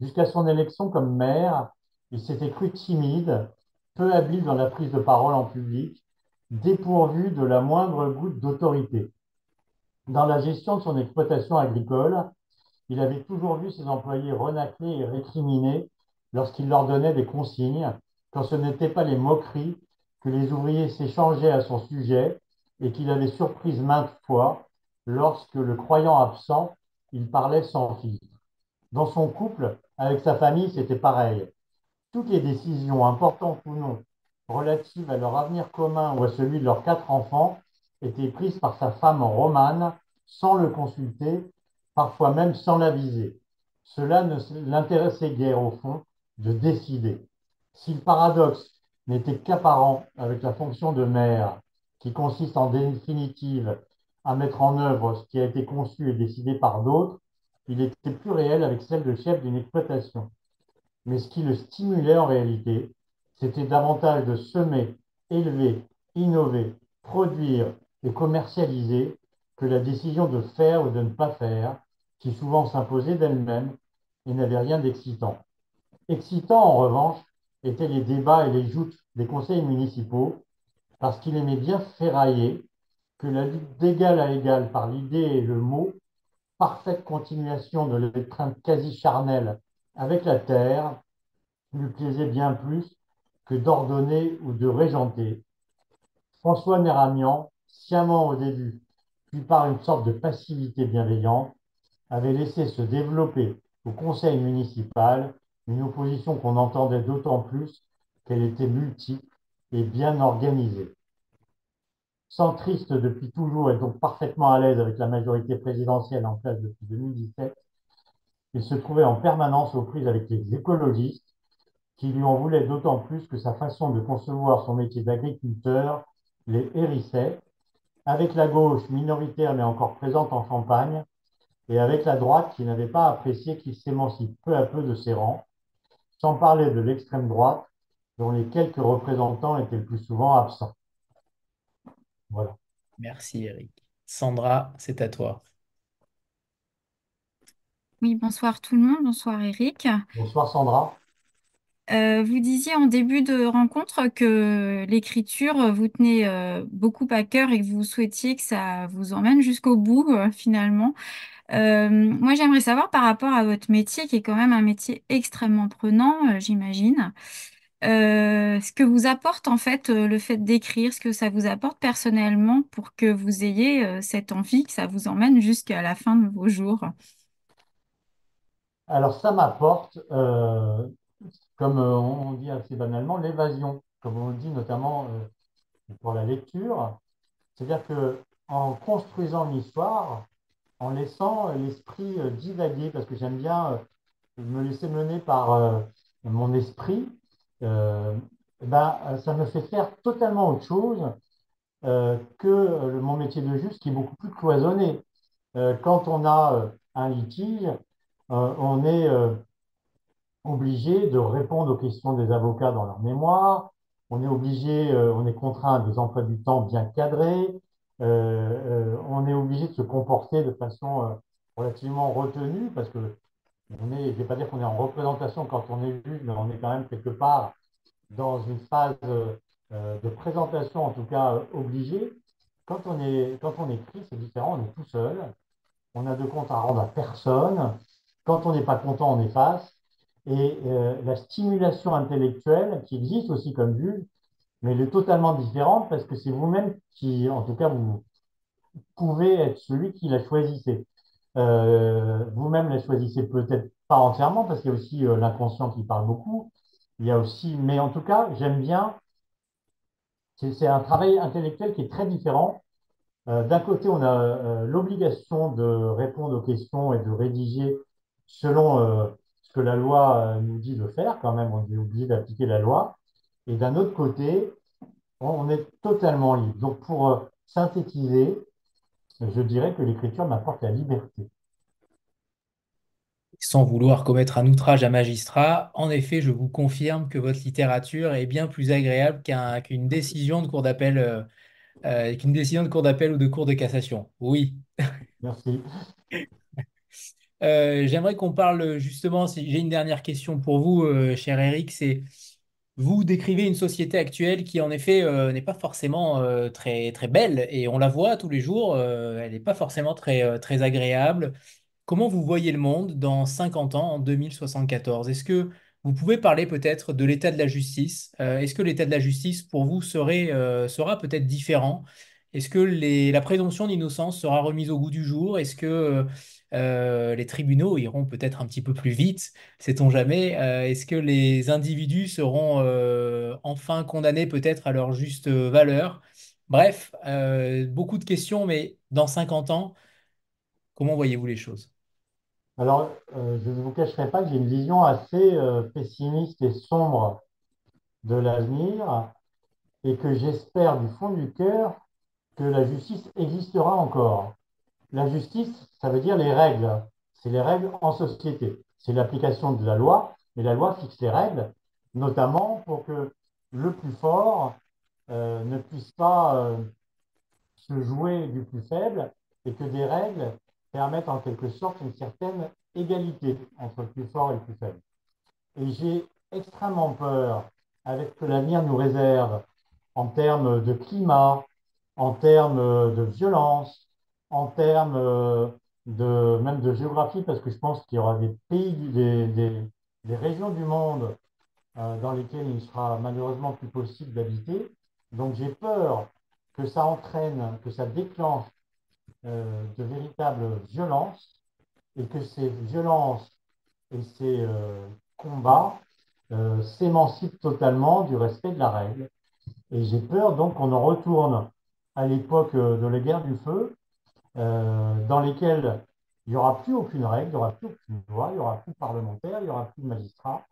Speaker 2: Jusqu'à son élection comme maire, il s'était cru timide, peu habile dans la prise de parole en public, dépourvu de la moindre goutte d'autorité. Dans la gestion de son exploitation agricole, il avait toujours vu ses employés renacler et récriminer lorsqu'il leur donnait des consignes, quand ce n'étaient pas les moqueries que les ouvriers s'échangeaient à son sujet et qu'il avait surprises maintes fois lorsque, le croyant absent, il parlait sans filtre. Dans son couple, avec sa famille, c'était pareil. Toutes les décisions, importantes ou non, relatives à leur avenir commun ou à celui de leurs quatre enfants, étaient prises par sa femme romane sans le consulter, parfois même sans l'aviser. Cela ne l'intéressait guère au fond de décider. Si le paradoxe n'était qu'apparent avec la fonction de mère, qui consiste en définitive à mettre en œuvre ce qui a été conçu et décidé par d'autres, il était plus réel avec celle de chef d'une exploitation. Mais ce qui le stimulait en réalité, c'était davantage de semer, élever, innover, produire et commercialiser que la décision de faire ou de ne pas faire, qui souvent s'imposait d'elle-même et n'avait rien d'excitant. Excitants, en revanche, étaient les débats et les joutes des conseils municipaux, parce qu'il aimait bien ferrailler que la lutte d'égal à égal par l'idée et le mot, parfaite continuation de l'étreinte quasi charnelle avec la terre, lui plaisait bien plus que d'ordonner ou de régenter. François Néramian, sciemment au début, puis par une sorte de passivité bienveillante, avait laissé se développer au conseil municipal une opposition qu'on entendait d'autant plus qu'elle était multiple et bien organisée. Centriste depuis toujours et donc parfaitement à l'aise avec la majorité présidentielle en place depuis 2017, il se trouvait en permanence aux prises avec les écologistes qui lui en voulaient d'autant plus que sa façon de concevoir son métier d'agriculteur les hérissait, avec la gauche minoritaire mais encore présente en Champagne, et avec la droite qui n'avait pas apprécié qu'il s'émancipe peu à peu de ses rangs, sans parler de l'extrême droite, dont les quelques représentants étaient le plus souvent absents. Voilà.
Speaker 1: Merci, Eric. Sandra, c'est à toi.
Speaker 3: Oui, bonsoir tout le monde, bonsoir Eric.
Speaker 2: Bonsoir Sandra.
Speaker 3: Euh, vous disiez en début de rencontre que l'écriture vous tenait euh, beaucoup à cœur et que vous souhaitiez que ça vous emmène jusqu'au bout euh, finalement. Moi, j'aimerais savoir par rapport à votre métier, qui est quand même un métier extrêmement prenant, j'imagine, ce que vous apporte en fait le fait d'écrire, ce que ça vous apporte personnellement pour que vous ayez cette envie, que ça vous emmène jusqu'à la fin de vos jours?
Speaker 2: Alors ça m'apporte, euh, comme euh, on dit assez banalement, l'évasion, comme on dit notamment euh, pour la lecture. C'est-à-dire que en construisant une histoire, en laissant l'esprit divaguer, parce que j'aime bien me laisser mener par mon esprit, euh, ben, ça me fait faire totalement autre chose que mon métier de juge qui est beaucoup plus cloisonné. Quand on a un litige, on est euh, obligé de répondre aux questions des avocats dans leur mémoire. On est obligé, euh, on est contraint à des emplois du temps bien cadrés. Euh, euh, on est obligé de se comporter de façon euh, relativement retenue parce que on est, je ne vais pas dire qu'on est en représentation quand on est juge, mais on est quand même quelque part dans une phase euh, de présentation, en tout cas euh, obligée. Quand on est, quand on écrit, c'est différent, on est tout seul. On a de compte à rendre à personne. Quand on n'est pas content, on efface. Et euh, la stimulation intellectuelle, qui existe aussi comme juge, mais elle est totalement différente parce que c'est vous-même qui, en tout cas, vous pouvez être celui qui la choisissez. Euh, vous-même la choisissez peut-être pas entièrement parce qu'il y a aussi euh, l'inconscient qui parle beaucoup. Il y a aussi, mais en tout cas, j'aime bien. C'est un travail intellectuel qui est très différent. D'un côté, on a l'obligation de répondre aux questions et de rédiger selon euh, ce que la loi euh, nous dit de faire. Quand même, on est obligé d'appliquer la loi. Et d'un autre côté, on, est totalement libre. Donc, pour euh, synthétiser, je dirais que l'écriture m'apporte la liberté.
Speaker 1: Sans vouloir commettre un outrage à magistrat, en effet, je vous confirme que votre littérature est bien plus agréable qu'un- qu'une décision de cour d'appel, euh, qu'une décision de cour d'appel ou de cour de cassation. Oui.
Speaker 2: Merci.
Speaker 1: Euh, j'aimerais qu'on parle justement, j'ai une dernière question pour vous, euh, cher Eric, c'est vous décrivez une société actuelle qui en effet euh, n'est pas forcément très, très belle et on la voit tous les jours, elle n'est pas forcément très, très agréable. Comment vous voyez le monde dans 50 ans, en 2074? Est-ce que vous pouvez parler peut-être de l'état de la justice? Est-ce que l'état de la justice pour vous serait, sera peut-être différent? Est-ce que la présomption d'innocence sera remise au goût du jour? Est-ce que euh, les tribunaux iront peut-être un petit peu plus vite? Sait-on jamais? Euh, est-ce que les individus seront euh, enfin condamnés peut-être à leur juste valeur? Bref, beaucoup de questions, mais dans 50 ans, comment voyez-vous les choses?
Speaker 2: Alors, je ne vous cacherai pas que j'ai une vision assez pessimiste et sombre de l'avenir et que j'espère du fond du cœur que la justice existera encore. La justice, ça veut dire les règles. C'est les règles en société. C'est l'application de la loi, mais la loi fixe les règles, notamment pour que le plus fort euh, ne puisse pas euh, se jouer du plus faible et que des règles permettent en quelque sorte une certaine égalité entre le plus fort et le plus faible. Et j'ai extrêmement peur avec ce que l'avenir nous réserve en termes de climat, en termes de violence, en termes euh, de, même de géographie, parce que je pense qu'il y aura des pays, des, des, régions du monde euh, dans lesquelles il ne sera malheureusement plus possible d'habiter. Donc j'ai peur que ça entraîne, que ça déclenche euh, de véritables violences et que ces violences et ces combats s'émancipent totalement du respect de la règle. Et j'ai peur donc qu'on en retourne à l'époque de la guerre du feu, euh, dans lesquelles il n'y aura plus aucune règle, il n'y aura plus aucune loi, il n'y aura plus de parlementaires, il n'y aura plus de magistrats,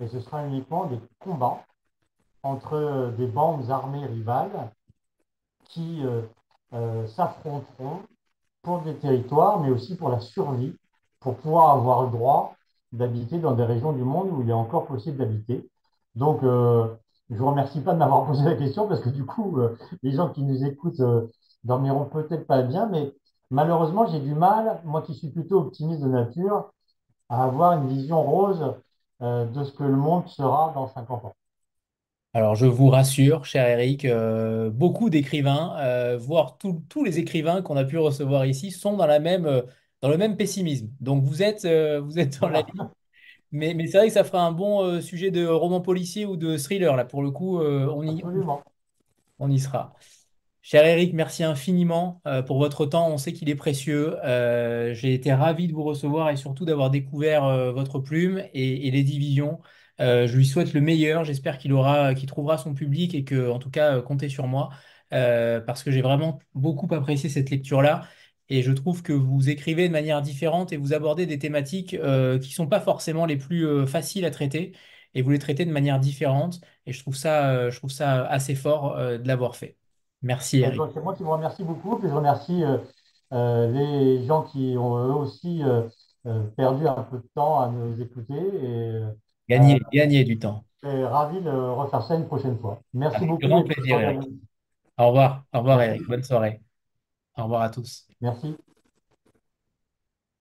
Speaker 2: et ce sera uniquement des combats entre des bandes armées rivales qui euh, euh, s'affronteront pour des territoires, mais aussi pour la survie, pour pouvoir avoir le droit d'habiter dans des régions du monde où il est encore possible d'habiter. Donc, je ne vous remercie pas de m'avoir posé la question parce que du coup, les gens qui nous écoutent dormiront peut-être pas bien, mais malheureusement, j'ai du mal, moi qui suis plutôt optimiste de nature, à avoir une vision rose euh, de ce que le monde sera dans 50 ans.
Speaker 1: Alors, je vous rassure, cher Eric, euh, beaucoup d'écrivains, euh, voire tous tous les écrivains qu'on a pu recevoir ici, sont dans la même, euh, dans le même pessimisme. Donc, vous êtes, vous êtes dans la ligne. Mais, mais c'est vrai que ça fera un bon sujet de roman policier ou de thriller. Là, pour le coup, on y,
Speaker 2: absolument.
Speaker 1: on y sera. Cher Eric, merci infiniment euh, pour votre temps. On sait qu'il est précieux. Euh, j'ai été ravi de vous recevoir et surtout d'avoir découvert euh, votre plume et, les divisions. Je lui souhaite le meilleur. J'espère qu'il aura, qu'il trouvera son public et que, en tout cas, comptez sur moi parce que j'ai vraiment beaucoup apprécié cette lecture-là. Et je trouve que vous écrivez de manière différente et vous abordez des thématiques qui ne sont pas forcément les plus faciles à traiter. Et vous les traitez de manière différente. Et je trouve ça, je trouve ça assez fort de l'avoir fait. Merci,
Speaker 2: Et
Speaker 1: Eric.
Speaker 2: donc, c'est moi qui vous remercie beaucoup. Puis je remercie euh, euh, les gens qui ont eux aussi euh, perdu un peu de temps à nous écouter. Et euh,
Speaker 1: Gagner, du temps.
Speaker 2: je suis ravi de refaire ça une prochaine fois. Merci
Speaker 1: Avec
Speaker 2: beaucoup
Speaker 1: grand
Speaker 2: et
Speaker 1: plaisir, Eric. Au revoir. Au revoir. Eric. Bonne soirée. Au revoir à tous.
Speaker 2: Merci.